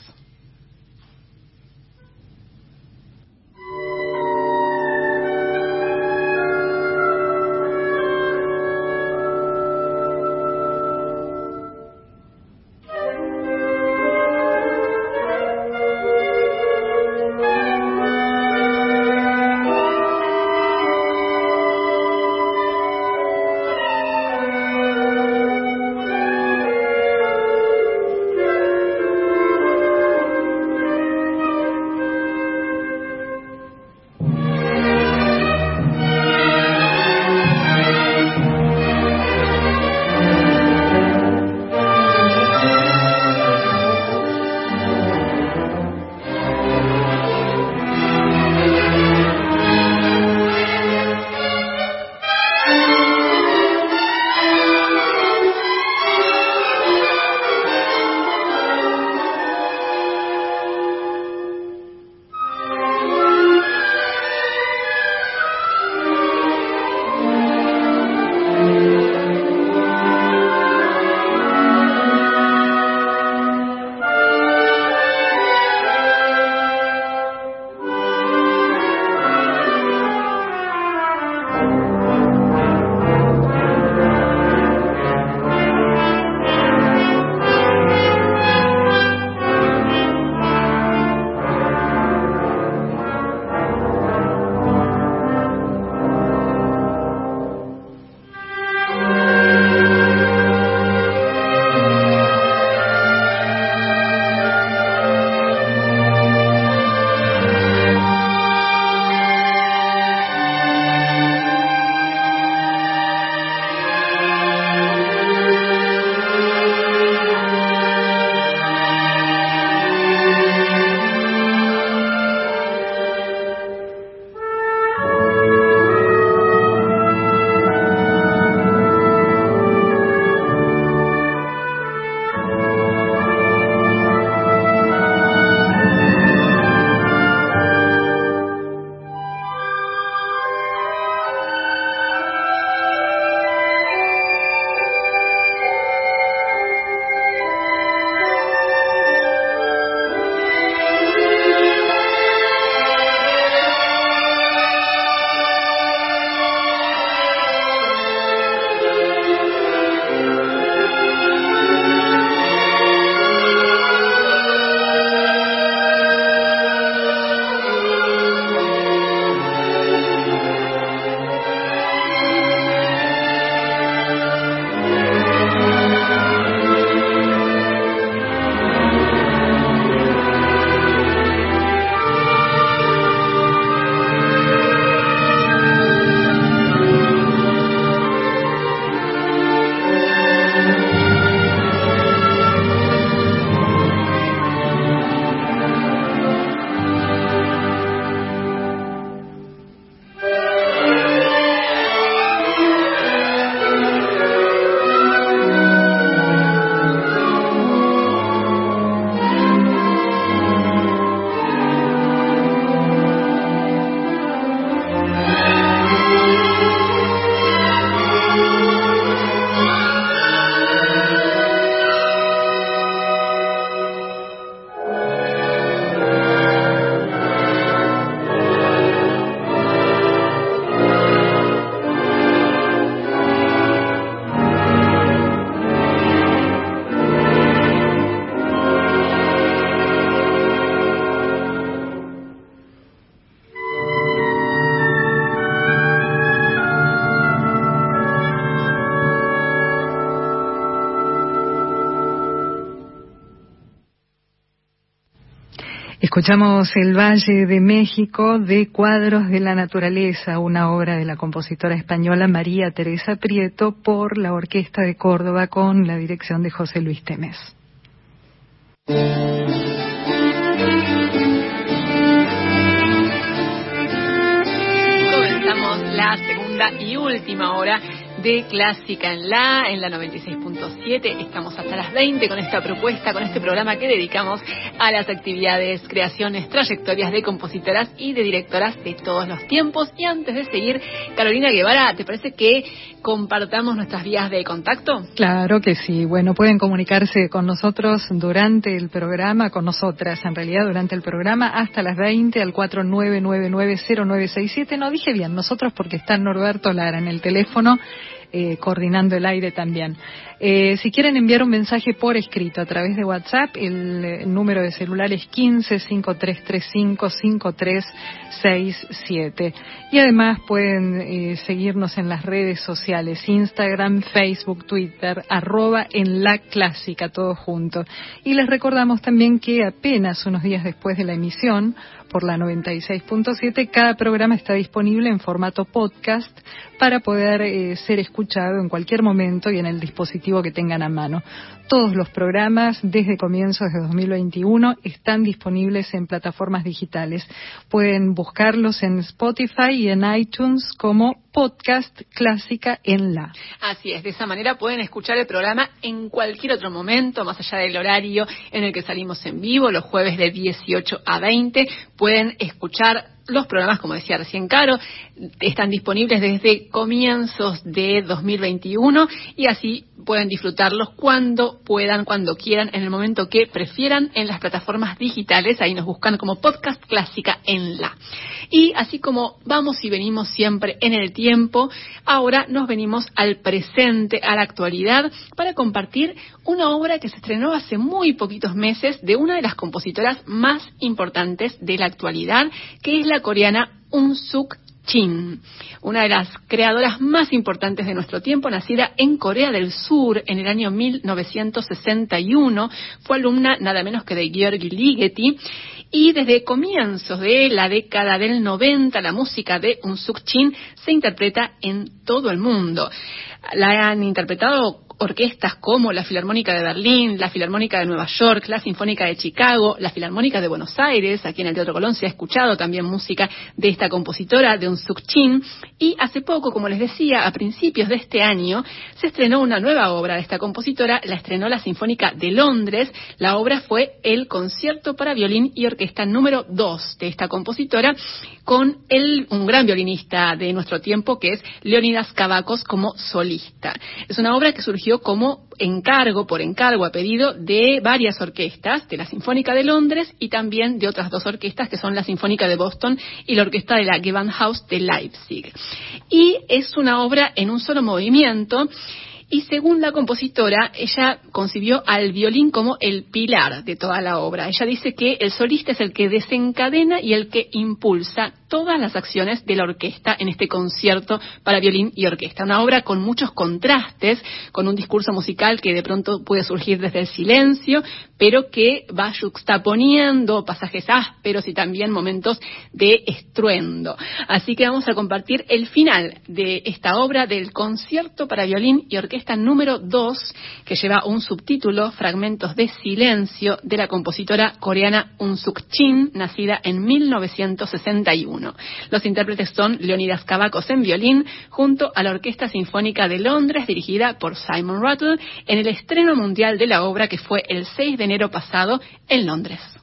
Escuchamos El Valle de México de Cuadros de la Naturaleza, una obra de la compositora española María Teresa Prieto por la Orquesta de Córdoba con la dirección de José Luis Temes. Comenzamos la segunda y última hora de Clásica en la, en la 96.7. Estamos hasta las 20 con esta propuesta, con este programa que dedicamos a las actividades, creaciones, trayectorias de compositoras y de directoras de todos los tiempos. Y antes de seguir, Carolina Guevara, ¿te parece que compartamos nuestras vías de contacto? Claro que sí. Bueno, pueden comunicarse con nosotros durante el programa, con nosotras en realidad durante el programa hasta las 20 al 49990967. No dije bien, nosotros porque está Norberto Lara en el teléfono eh, coordinando el aire también. Eh, si quieren enviar un mensaje por escrito a través de WhatsApp, el, número de celular es 15 5335 5367. Y además pueden eh, seguirnos en las redes sociales, Instagram, Facebook, Twitter, arroba en la clásica, todo junto. Y les recordamos también que apenas unos días después de la emisión, por la 96.7, cada programa está disponible en formato podcast para poder eh, ser escuchado en cualquier momento y en el dispositivo que tengan a mano. Todos los programas desde comienzos de 2021 están disponibles en plataformas digitales. Pueden buscarlos en Spotify y en iTunes como podcast clásica en la. Así es, de esa manera pueden escuchar el programa en cualquier otro momento, más allá del horario en el que salimos en vivo, los jueves de 18 a 20. Pueden escuchar los programas, como decía recién Caro, están disponibles desde comienzos de 2021 y así pueden disfrutarlos cuando puedan, cuando quieran, en el momento que prefieran en las plataformas digitales. Ahí nos buscan como podcast clásica en la. Y así como vamos y venimos siempre en el tiempo, ahora nos venimos al presente, a la actualidad, para compartir una obra que se estrenó hace muy poquitos meses de una de las compositoras más importantes de la actualidad, que es la coreana Un Suk Chin, una de las creadoras más importantes de nuestro tiempo, nacida en Corea del Sur en el año 1961, fue alumna nada menos que de Georgi Ligeti y desde comienzos de la década del 90 la música de Un Suk Chin se interpreta en todo el mundo. La han interpretado orquestas como la Filarmónica de Berlín, la Filarmónica de Nueva York, la Sinfónica de Chicago, la Filarmónica de Buenos Aires, aquí en el Teatro Colón se ha escuchado también música de esta compositora, de un Chin, y hace poco, como les decía, a principios de este año, se estrenó una nueva obra de esta compositora, la estrenó la Sinfónica de Londres, la obra fue el concierto para violín y orquesta número 2 de esta compositora, con el, un gran violinista de nuestro tiempo, que es Leonidas Cavacos como solista. Es una obra que surgió como encargo, por encargo a pedido de varias orquestas, de la Sinfónica de Londres y también de otras dos orquestas que son la Sinfónica de Boston y la Orquesta de la Gewandhaus de Leipzig. Y es una obra en un solo movimiento y según la compositora, ella concibió al violín como el pilar de toda la obra. Ella dice que el solista es el que desencadena y el que impulsa todas las acciones de la orquesta en este concierto para violín y orquesta. Una obra con muchos contrastes, con un discurso musical que de pronto puede surgir desde el silencio, pero que va juxtaponiendo pasajes ásperos y también momentos de estruendo. Así que vamos a compartir el final de esta obra del concierto para violín y orquesta esta número 2, que lleva un subtítulo, Fragmentos de Silencio, de la compositora coreana Un Suk Chin, nacida en 1961. Los intérpretes son Leonidas Cavacos en violín, junto a la Orquesta Sinfónica de Londres, dirigida por Simon Rattle, en el estreno mundial de la obra que fue el 6 de enero pasado en Londres.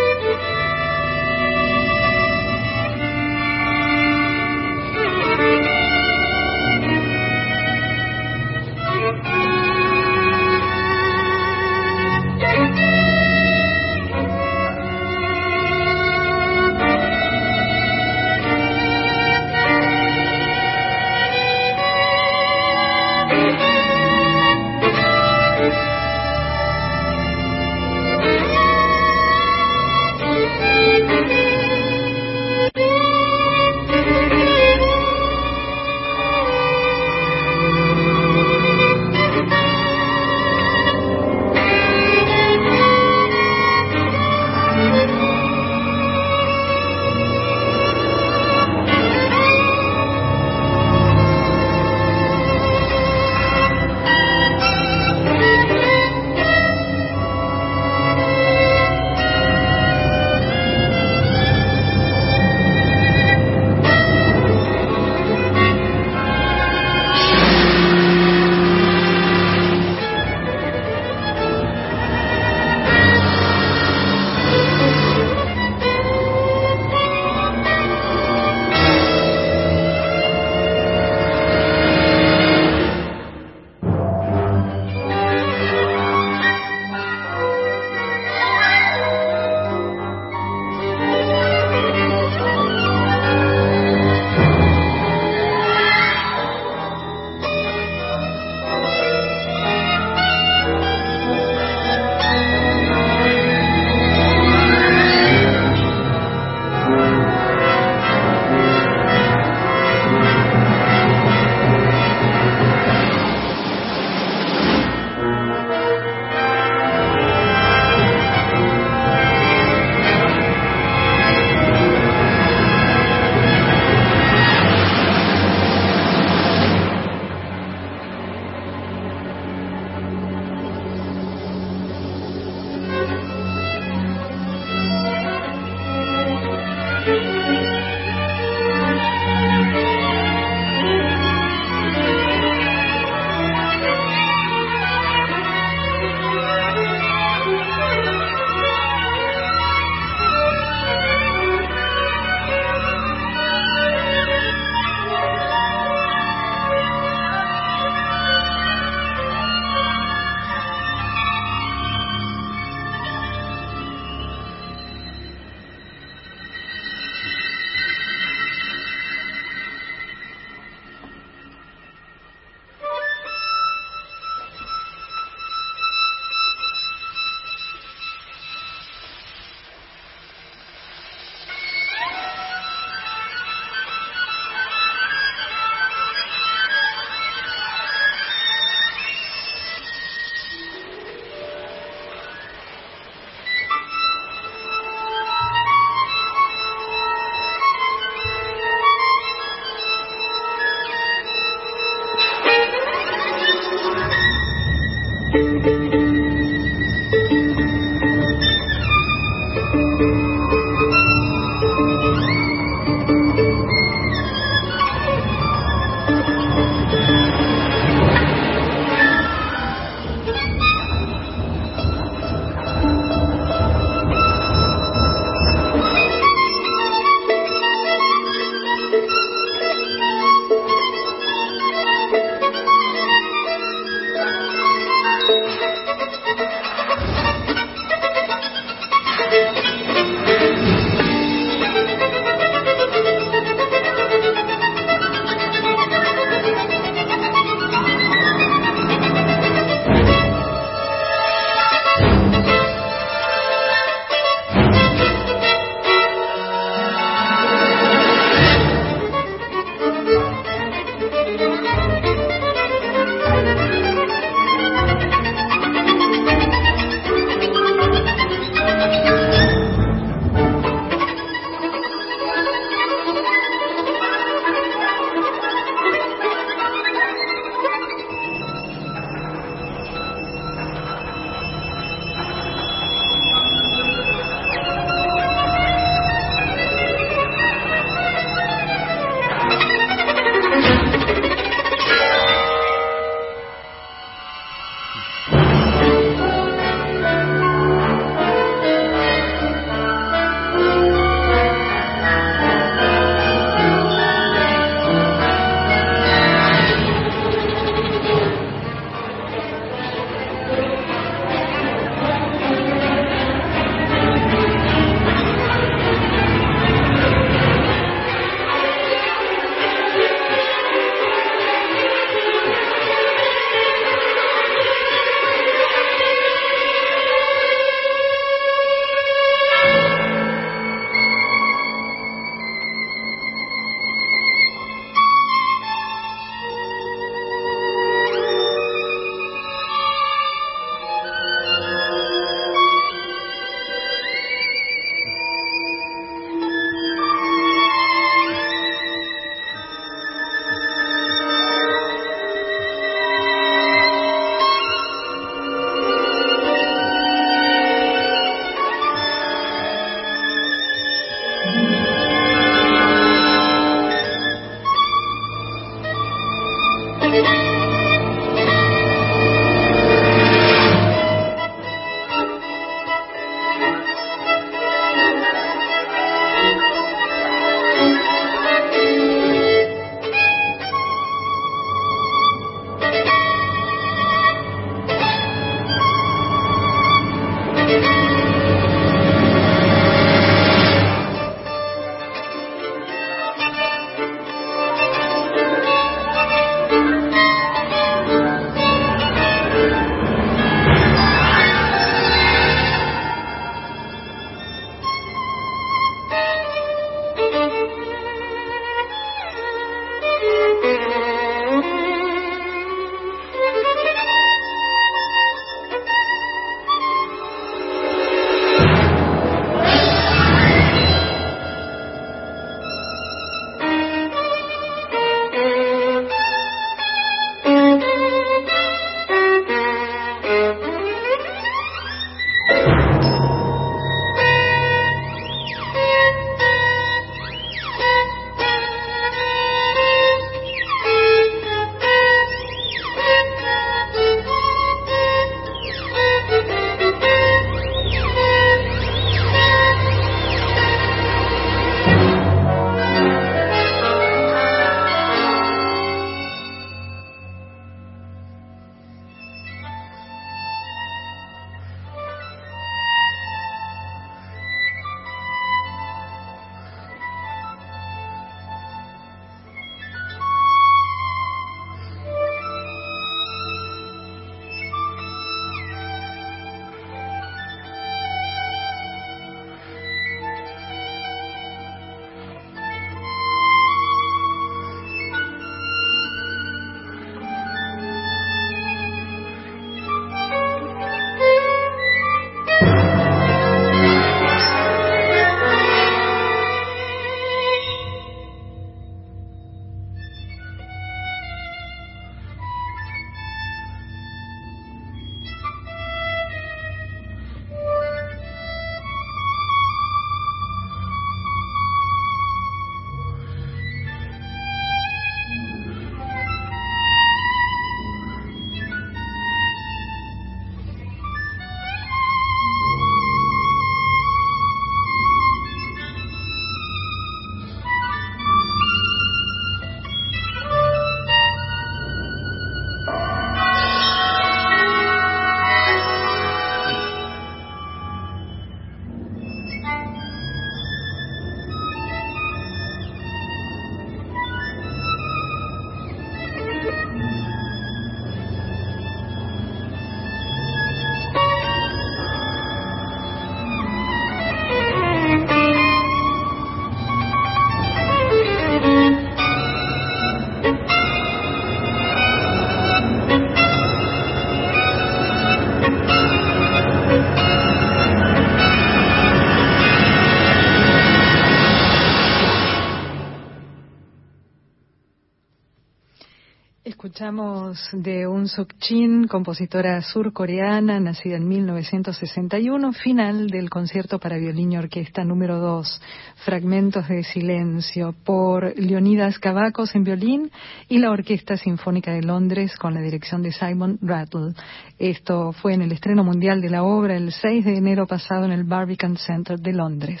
Escuchamos de Un Suk Chin, compositora surcoreana, nacida en 1961, final del concierto para violín y orquesta número 2, Fragmentos de Silencio, por Leonidas Cavacos en violín y la Orquesta Sinfónica de Londres con la dirección de Simon Rattle. Esto fue en el estreno mundial de la obra el 6 de enero pasado en el Barbican Center de Londres.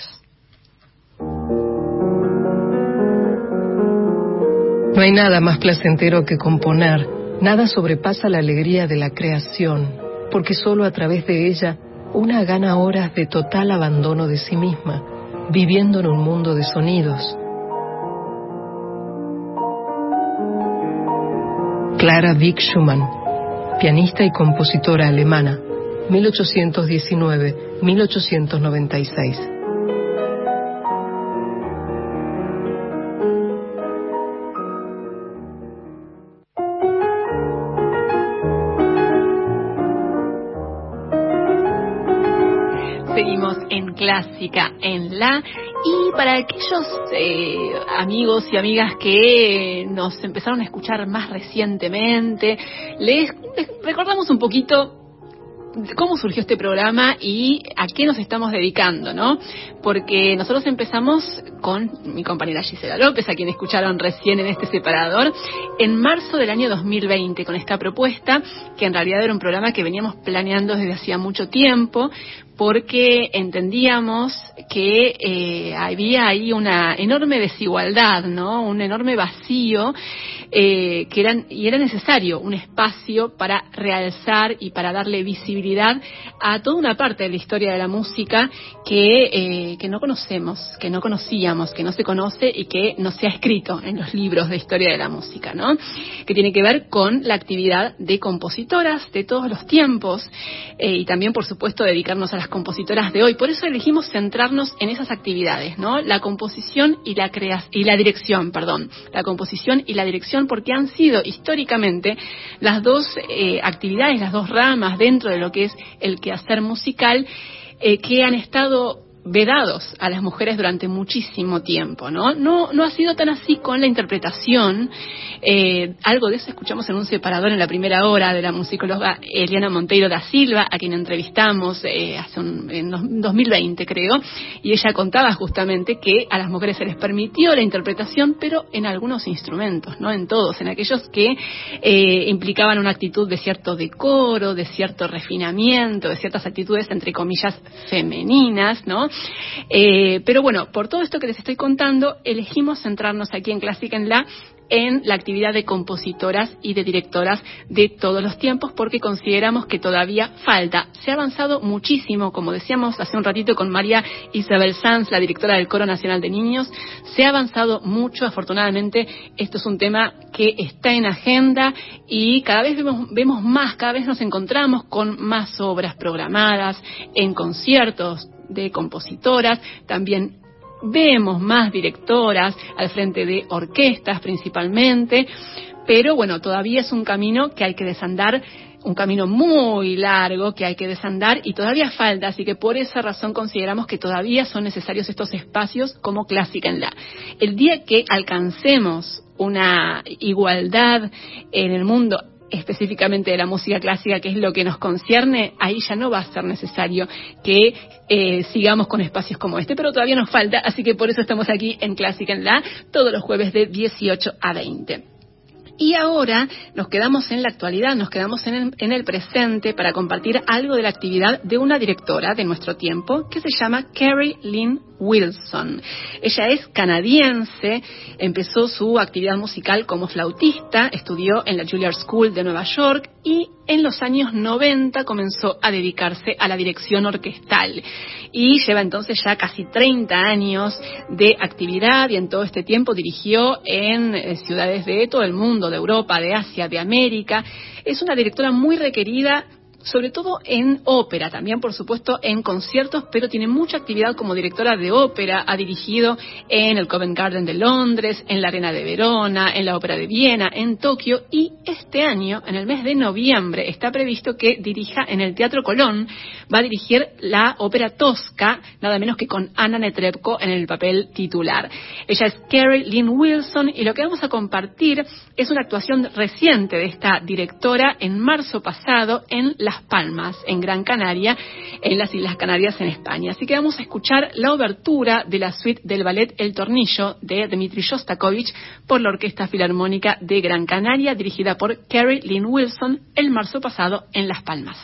No hay nada más placentero que componer, nada sobrepasa la alegría de la creación, porque solo a través de ella una gana horas de total abandono de sí misma, viviendo en un mundo de sonidos. Clara Vick Schumann, pianista y compositora alemana, 1819-1896. Clásica en la y para aquellos eh, amigos y amigas que nos empezaron a escuchar más recientemente, les recordamos un poquito cómo surgió este programa y a qué nos estamos dedicando, ¿no? Porque nosotros empezamos con mi compañera Gisela López, a quien escucharon recién en este separador, en marzo del año 2020 con esta propuesta, que en realidad era un programa que veníamos planeando desde hacía mucho tiempo, porque entendíamos que eh, había ahí una enorme desigualdad, ¿no? Un enorme vacío eh, que eran y era necesario un espacio para realzar y para darle visibilidad a toda una parte de la historia de la música que, eh, que no conocemos, que no conocíamos, que no se conoce y que no se ha escrito en los libros de historia de la música, ¿no? Que tiene que ver con la actividad de compositoras de todos los tiempos y también, por supuesto, dedicarnos a compositoras de hoy. Por eso elegimos centrarnos en esas actividades, ¿no? La composición y la y la dirección, perdón. La composición y la dirección porque han sido históricamente las dos eh, actividades, las dos ramas dentro de lo que es el quehacer musical eh, que han estado vedados a las mujeres durante muchísimo tiempo, ¿no? No, no ha sido tan así con la interpretación. Eh, algo de eso escuchamos en un separador en la primera hora de la musicóloga Eliana Monteiro da Silva, a quien entrevistamos eh, hace un, en 2020, creo, y ella contaba justamente que a las mujeres se les permitió la interpretación, pero en algunos instrumentos, no en todos, en aquellos que eh, implicaban una actitud de cierto decoro, de cierto refinamiento, de ciertas actitudes entre comillas femeninas, ¿no? Eh, pero bueno, por todo esto que les estoy contando, elegimos centrarnos aquí en Clásica en La en la actividad de compositoras y de directoras de todos los tiempos porque consideramos que todavía falta. Se ha avanzado muchísimo, como decíamos hace un ratito con María Isabel Sanz, la directora del Coro Nacional de Niños, se ha avanzado mucho, afortunadamente esto es un tema que está en agenda y cada vez vemos, vemos más, cada vez nos encontramos con más obras programadas en conciertos, de compositoras, también vemos más directoras al frente de orquestas principalmente, pero bueno, todavía es un camino que hay que desandar, un camino muy largo que hay que desandar y todavía falta, así que por esa razón consideramos que todavía son necesarios estos espacios como clásica en la. El día que alcancemos una igualdad en el mundo específicamente de la música clásica, que es lo que nos concierne, ahí ya no va a ser necesario que eh, sigamos con espacios como este, pero todavía nos falta, así que por eso estamos aquí en Clásica en la, todos los jueves de 18 a 20. Y ahora nos quedamos en la actualidad, nos quedamos en el, en el, presente para compartir algo de la actividad de una directora de nuestro tiempo que se llama Carrie Lynn Wilson. Ella es canadiense, empezó su actividad musical como flautista, estudió en la Juilliard School de Nueva York y en los años 90 comenzó a dedicarse a la dirección orquestal y lleva entonces ya casi 30 años de actividad y en todo este tiempo dirigió en eh, ciudades de todo el mundo, de Europa, de Asia, de América. Es una directora muy requerida sobre todo en ópera, también por supuesto en conciertos, pero tiene mucha actividad como directora de ópera, ha dirigido en el Covent Garden de Londres, en la Arena de Verona, en la Ópera de Viena, en Tokio y este año, en el mes de noviembre, está previsto que dirija en el Teatro Colón, va a dirigir la ópera Tosca, nada menos que con Anna Netrebko en el papel titular. Ella es Carrie Lynn Wilson y lo que vamos a compartir es una actuación reciente de esta directora en marzo pasado en Las Palmas, en Gran Canaria, en las Islas Canarias en España. Así que vamos a escuchar la obertura de la suite del ballet El Tornillo de Dmitri Shostakovich por la Orquesta Filarmónica de Gran Canaria, dirigida por Carrie Lynn Wilson el marzo pasado en Las Palmas.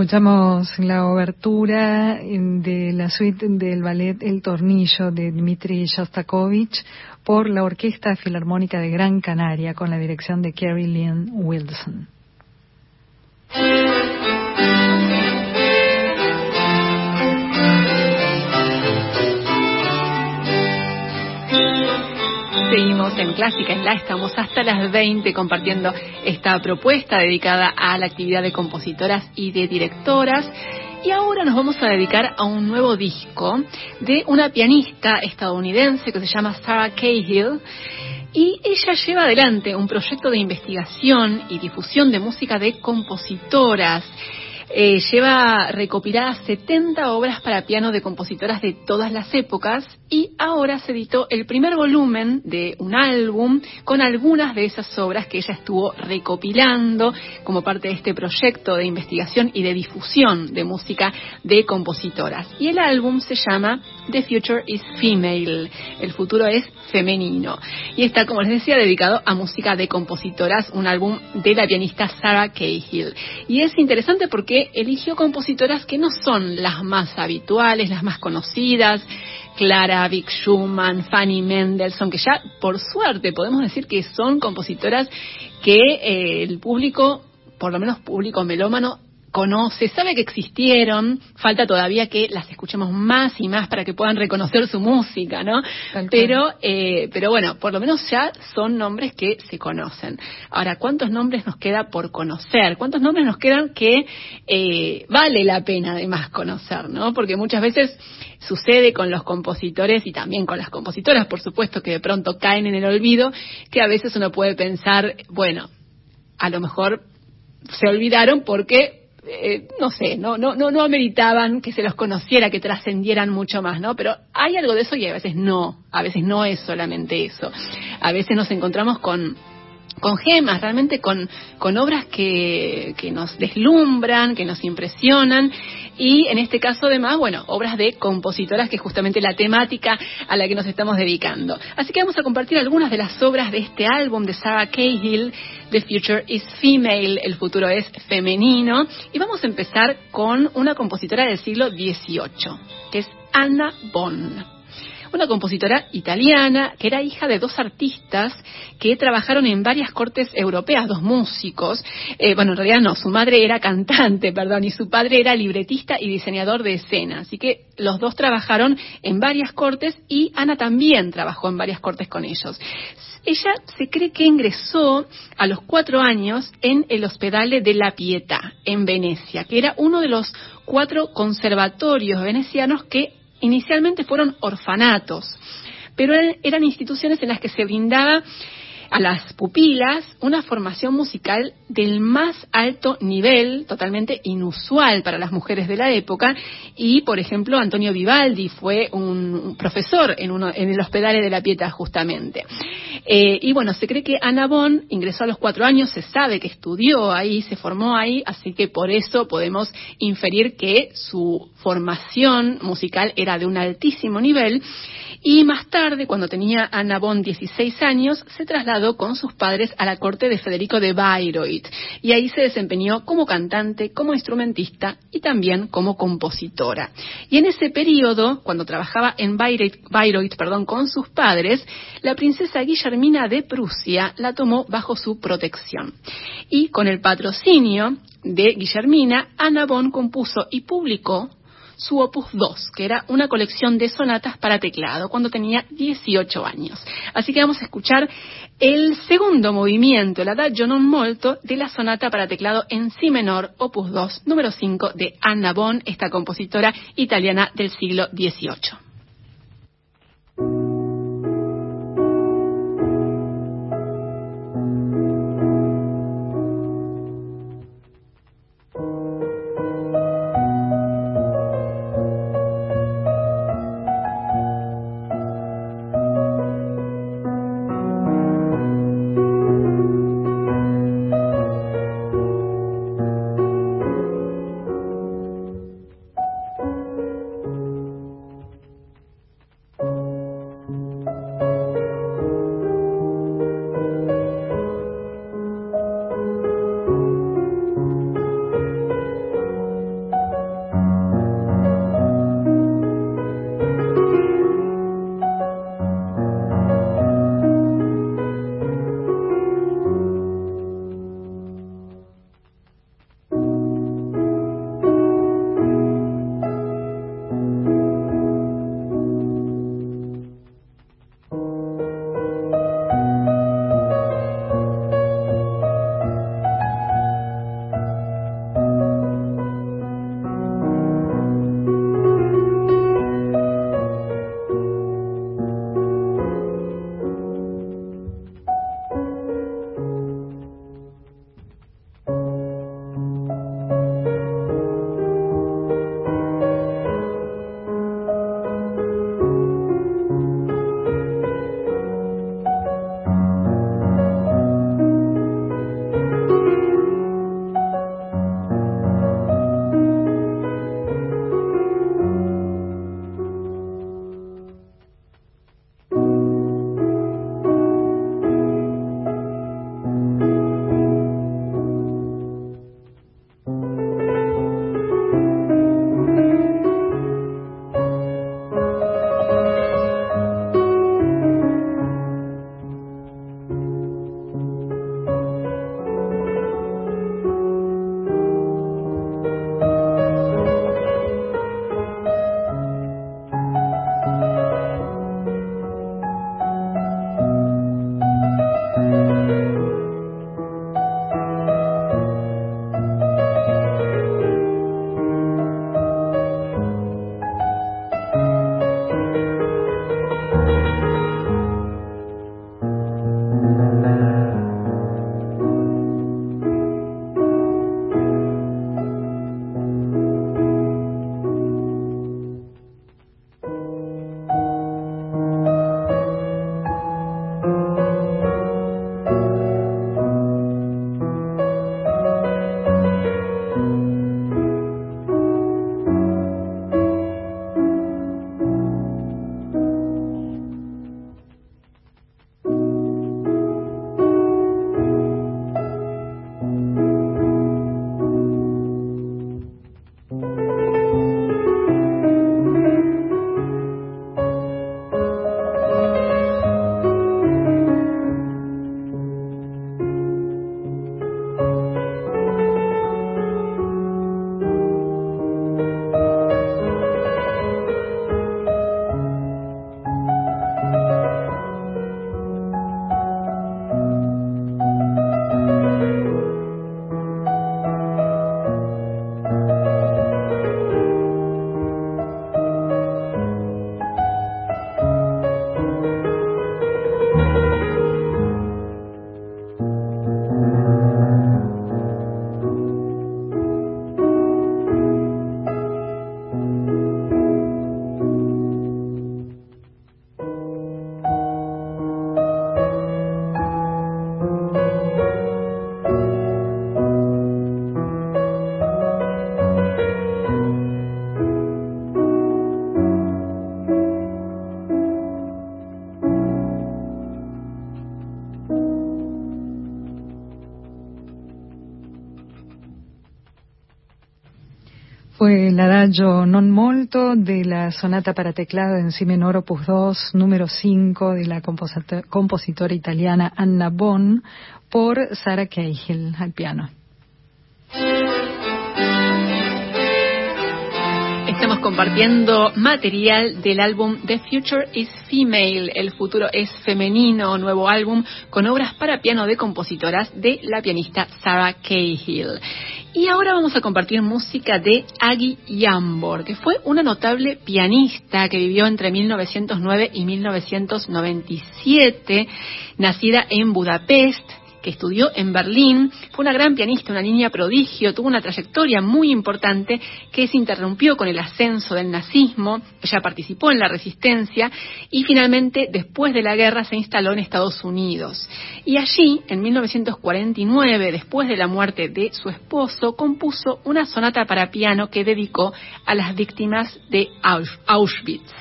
Escuchamos la obertura de la suite del ballet El Tornillo de Dmitri Shostakovich por la Orquesta Filarmónica de Gran Canaria con la dirección de Carrie Lynn Wilson. Seguimos en Clásica en estamos hasta las 20 compartiendo esta propuesta dedicada a la actividad de compositoras y de directoras. Y ahora nos vamos a dedicar a un nuevo disco de una pianista estadounidense que se llama Sarah Cahill. Y ella lleva adelante un proyecto de investigación y difusión de música de compositoras. Eh, lleva recopiladas 70 obras para piano de compositoras de todas las épocas y ahora se editó el primer volumen de un álbum con algunas de esas obras que ella estuvo recopilando como parte de este proyecto de investigación y de difusión de música de compositoras. Y el álbum se llama The Future is Female, el futuro es femenino. Y está, como les decía, dedicado a música de compositoras, un álbum de la pianista Sarah Cahill. Y es interesante porque eligió compositoras que no son las más habituales, las más conocidas, Clara Vick Schumann, Fanny Mendelssohn, que ya por suerte podemos decir que son compositoras que eh, el público, por lo menos público melómano, conoce, sabe que existieron, falta todavía que las escuchemos más y más para que puedan reconocer su música, ¿no? Pero, eh, pero bueno, por lo menos ya son nombres que se conocen. Ahora, ¿cuántos nombres nos queda por conocer? ¿Cuántos nombres nos quedan que eh, vale la pena además conocer, ¿no? Porque muchas veces sucede con los compositores y también con las compositoras, por supuesto, que de pronto caen en el olvido, que a veces uno puede pensar, bueno, a lo mejor se olvidaron porque eh, no sé, no, no, no, no ameritaban que se los conociera, que trascendieran mucho más, ¿no? Pero hay algo de eso y a veces no, a veces no es solamente eso. A veces nos encontramos con con gemas, realmente con, obras que, que nos deslumbran, que nos impresionan. Y en este caso además, bueno, obras de compositoras que es justamente la temática a la que nos estamos dedicando. Así que vamos a compartir algunas de las obras de este álbum de Sarah Cahill, The Future is Female, el futuro es femenino, y vamos a empezar con una compositora del siglo XVIII, que es Anna Bonn una compositora italiana que era hija de dos artistas que trabajaron en varias cortes europeas, dos músicos. Eh, bueno, en realidad no, su madre era cantante, perdón, y su padre era libretista y diseñador de escena. Así que los dos trabajaron en varias cortes y Ana también trabajó en varias cortes con ellos. Ella se cree que ingresó a los cuatro años en el Hospedale de la Pietà, en Venecia, que era uno de los cuatro conservatorios venecianos que inicialmente fueron orfanatos, pero eran instituciones en las que se brindaba a las pupilas una formación musical del más alto nivel, totalmente inusual para las mujeres de la época. Y, por ejemplo, Antonio Vivaldi fue un profesor en, uno, en el Hospedale de la Pieta, justamente. Eh, y bueno, se cree que Ana Bon ingresó a los cuatro años, se sabe que estudió ahí, se formó ahí, así que por eso podemos inferir que su formación musical era de un altísimo nivel. Y más tarde, cuando tenía Ana Bon 16 años, se trasladó con sus padres a la corte de Federico de Bayreuth y ahí se desempeñó como cantante, como instrumentista y también como compositora. Y en ese periodo, cuando trabajaba en Bayreuth, con sus padres, la princesa Guillermina de Prusia la tomó bajo su protección. Y con el patrocinio de Guillermina, Ana Bon compuso y publicó su Opus 2, que era una colección de sonatas para teclado, cuando tenía 18 años. Así que vamos a escuchar el segundo movimiento, la Adagio non molto, de la sonata para teclado en Si menor, Opus 2, número 5, de Anna Bon, esta compositora italiana del siglo XVIII. Adagio non molto de la sonata para teclado en si menor opus 2, número 5 de la compositora italiana Anna Bonn por Sara Cahill al piano. Estamos compartiendo material del álbum The Future is Female, El futuro es femenino, nuevo álbum con obras para piano de compositoras de la pianista Sarah Cahill. Y ahora vamos a compartir música de Aggie Yambor, que fue una notable pianista que vivió entre 1909 y 1997, nacida en Budapest, que estudió en Berlín, fue una gran pianista, una niña prodigio, tuvo una trayectoria muy importante que se interrumpió con el ascenso del nazismo, ella participó en la resistencia y finalmente después de la guerra se instaló en Estados Unidos. Y allí, en 1949, después de la muerte de su esposo, compuso una sonata para piano que dedicó a las víctimas de Auschwitz.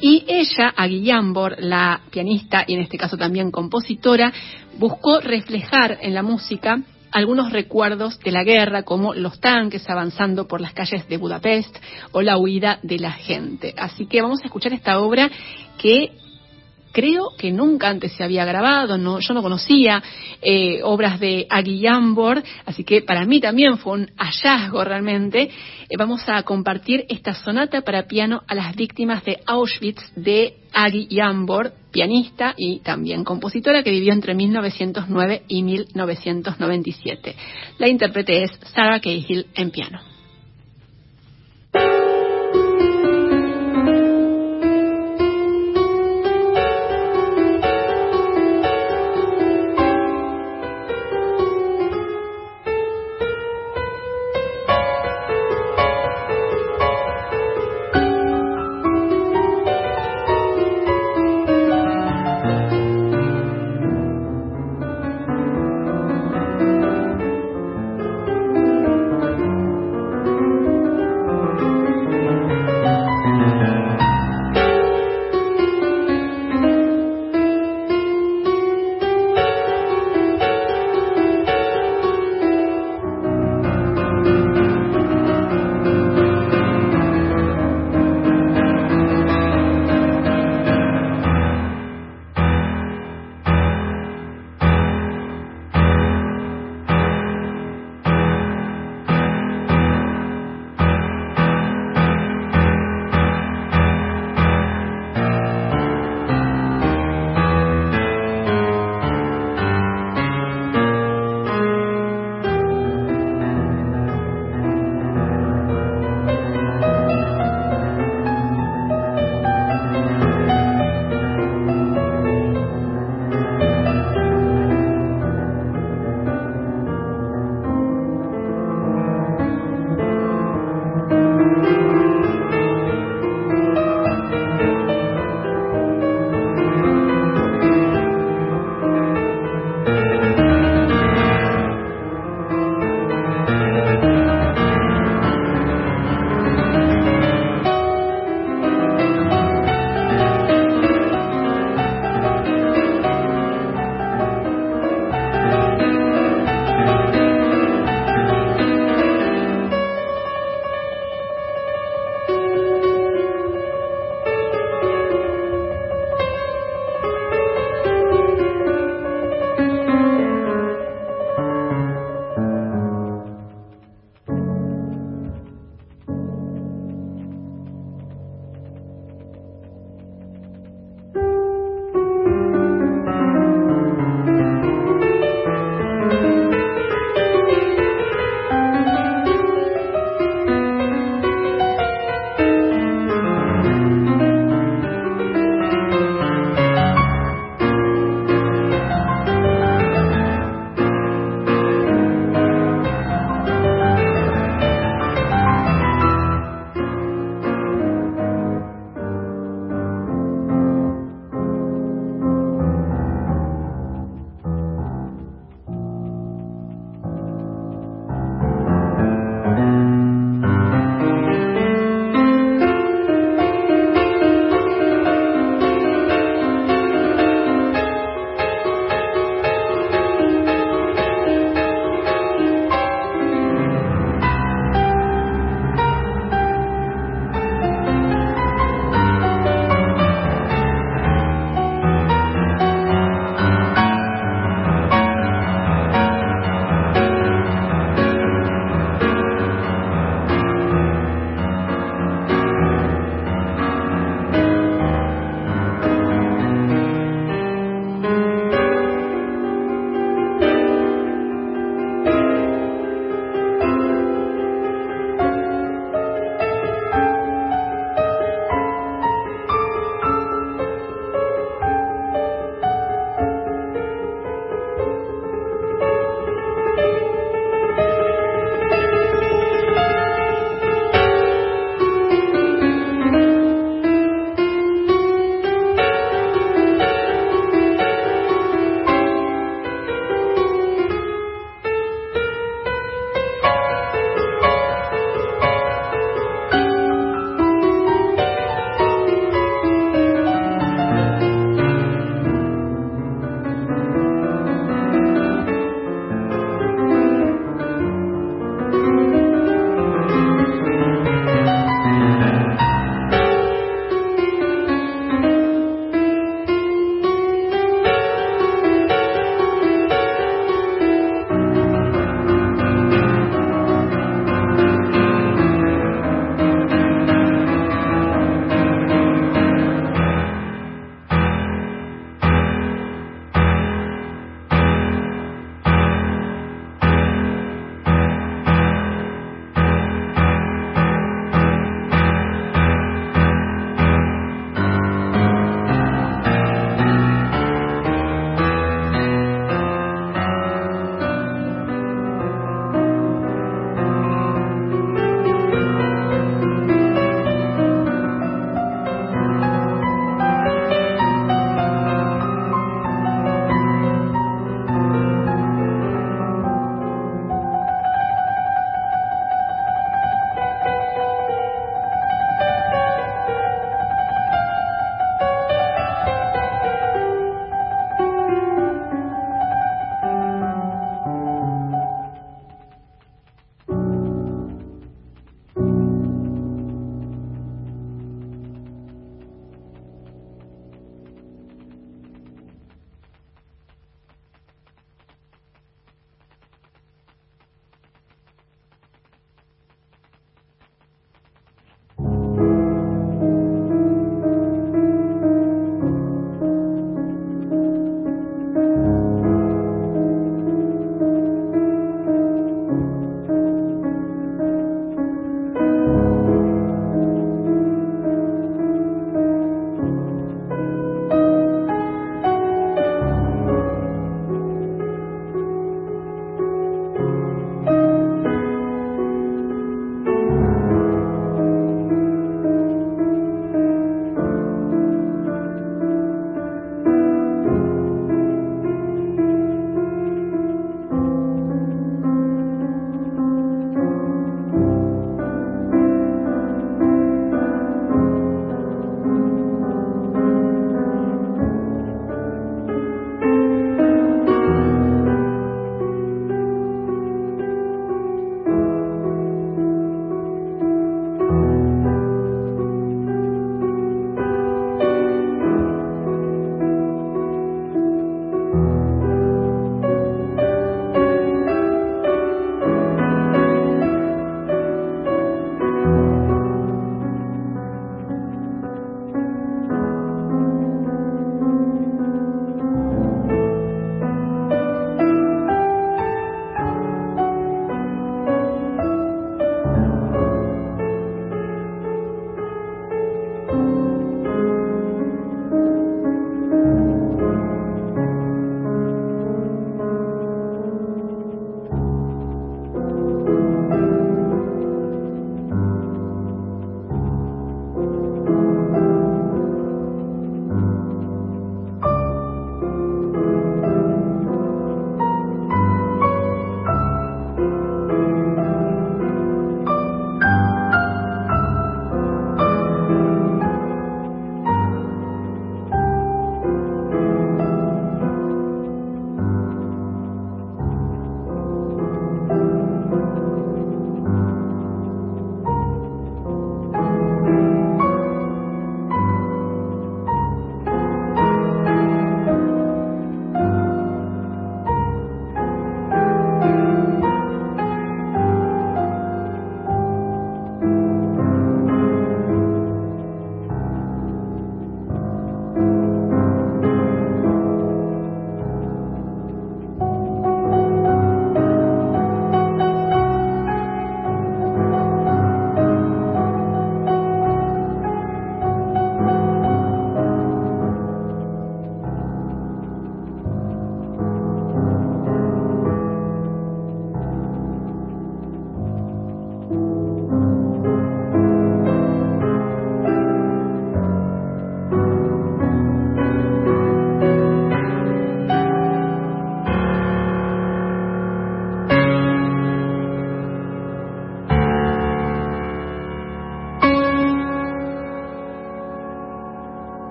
Y ella, a Guillambor, la pianista y en este caso también compositora, buscó reflejar en la música algunos recuerdos de la guerra, como los tanques avanzando por las calles de Budapest o la huida de la gente. Así que vamos a escuchar esta obra que creo que nunca antes se había grabado, no, yo no conocía eh, obras de Agui Yambor, así que para mí también fue un hallazgo realmente. Eh, vamos a compartir esta sonata para piano a las víctimas de Auschwitz de Agui Yambor, pianista y también compositora que vivió entre 1909 y 1997. La intérprete es Sarah Cahill en piano.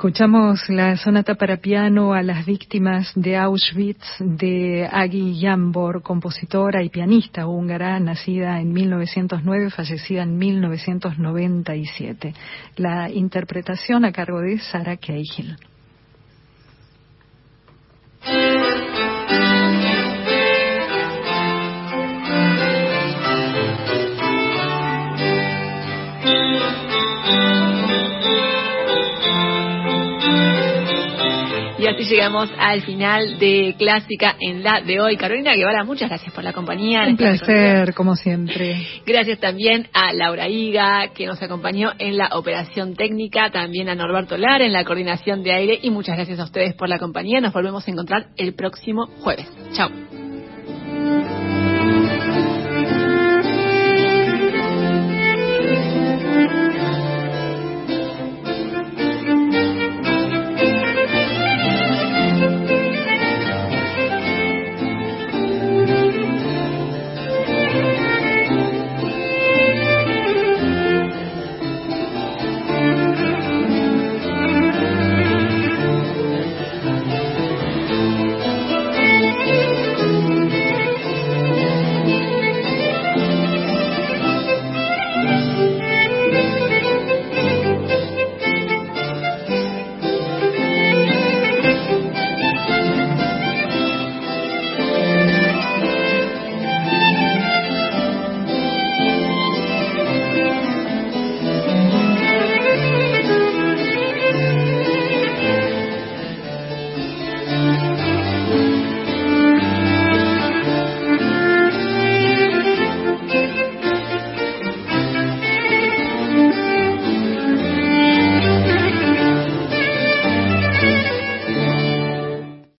Escuchamos la sonata para piano a las víctimas de Auschwitz de Agi Jambor, compositora y pianista húngara, nacida en 1909, fallecida en 1997. La interpretación a cargo de Sara Cahill. Y llegamos al final de Clásica en la de hoy. Carolina Guevara, muchas gracias por la compañía. Un placer, como siempre. Gracias también a Laura Higa, que nos acompañó en la operación técnica, también a Norberto Lar en la coordinación de aire y muchas gracias a ustedes por la compañía. Nos volvemos a encontrar el próximo jueves. Chao.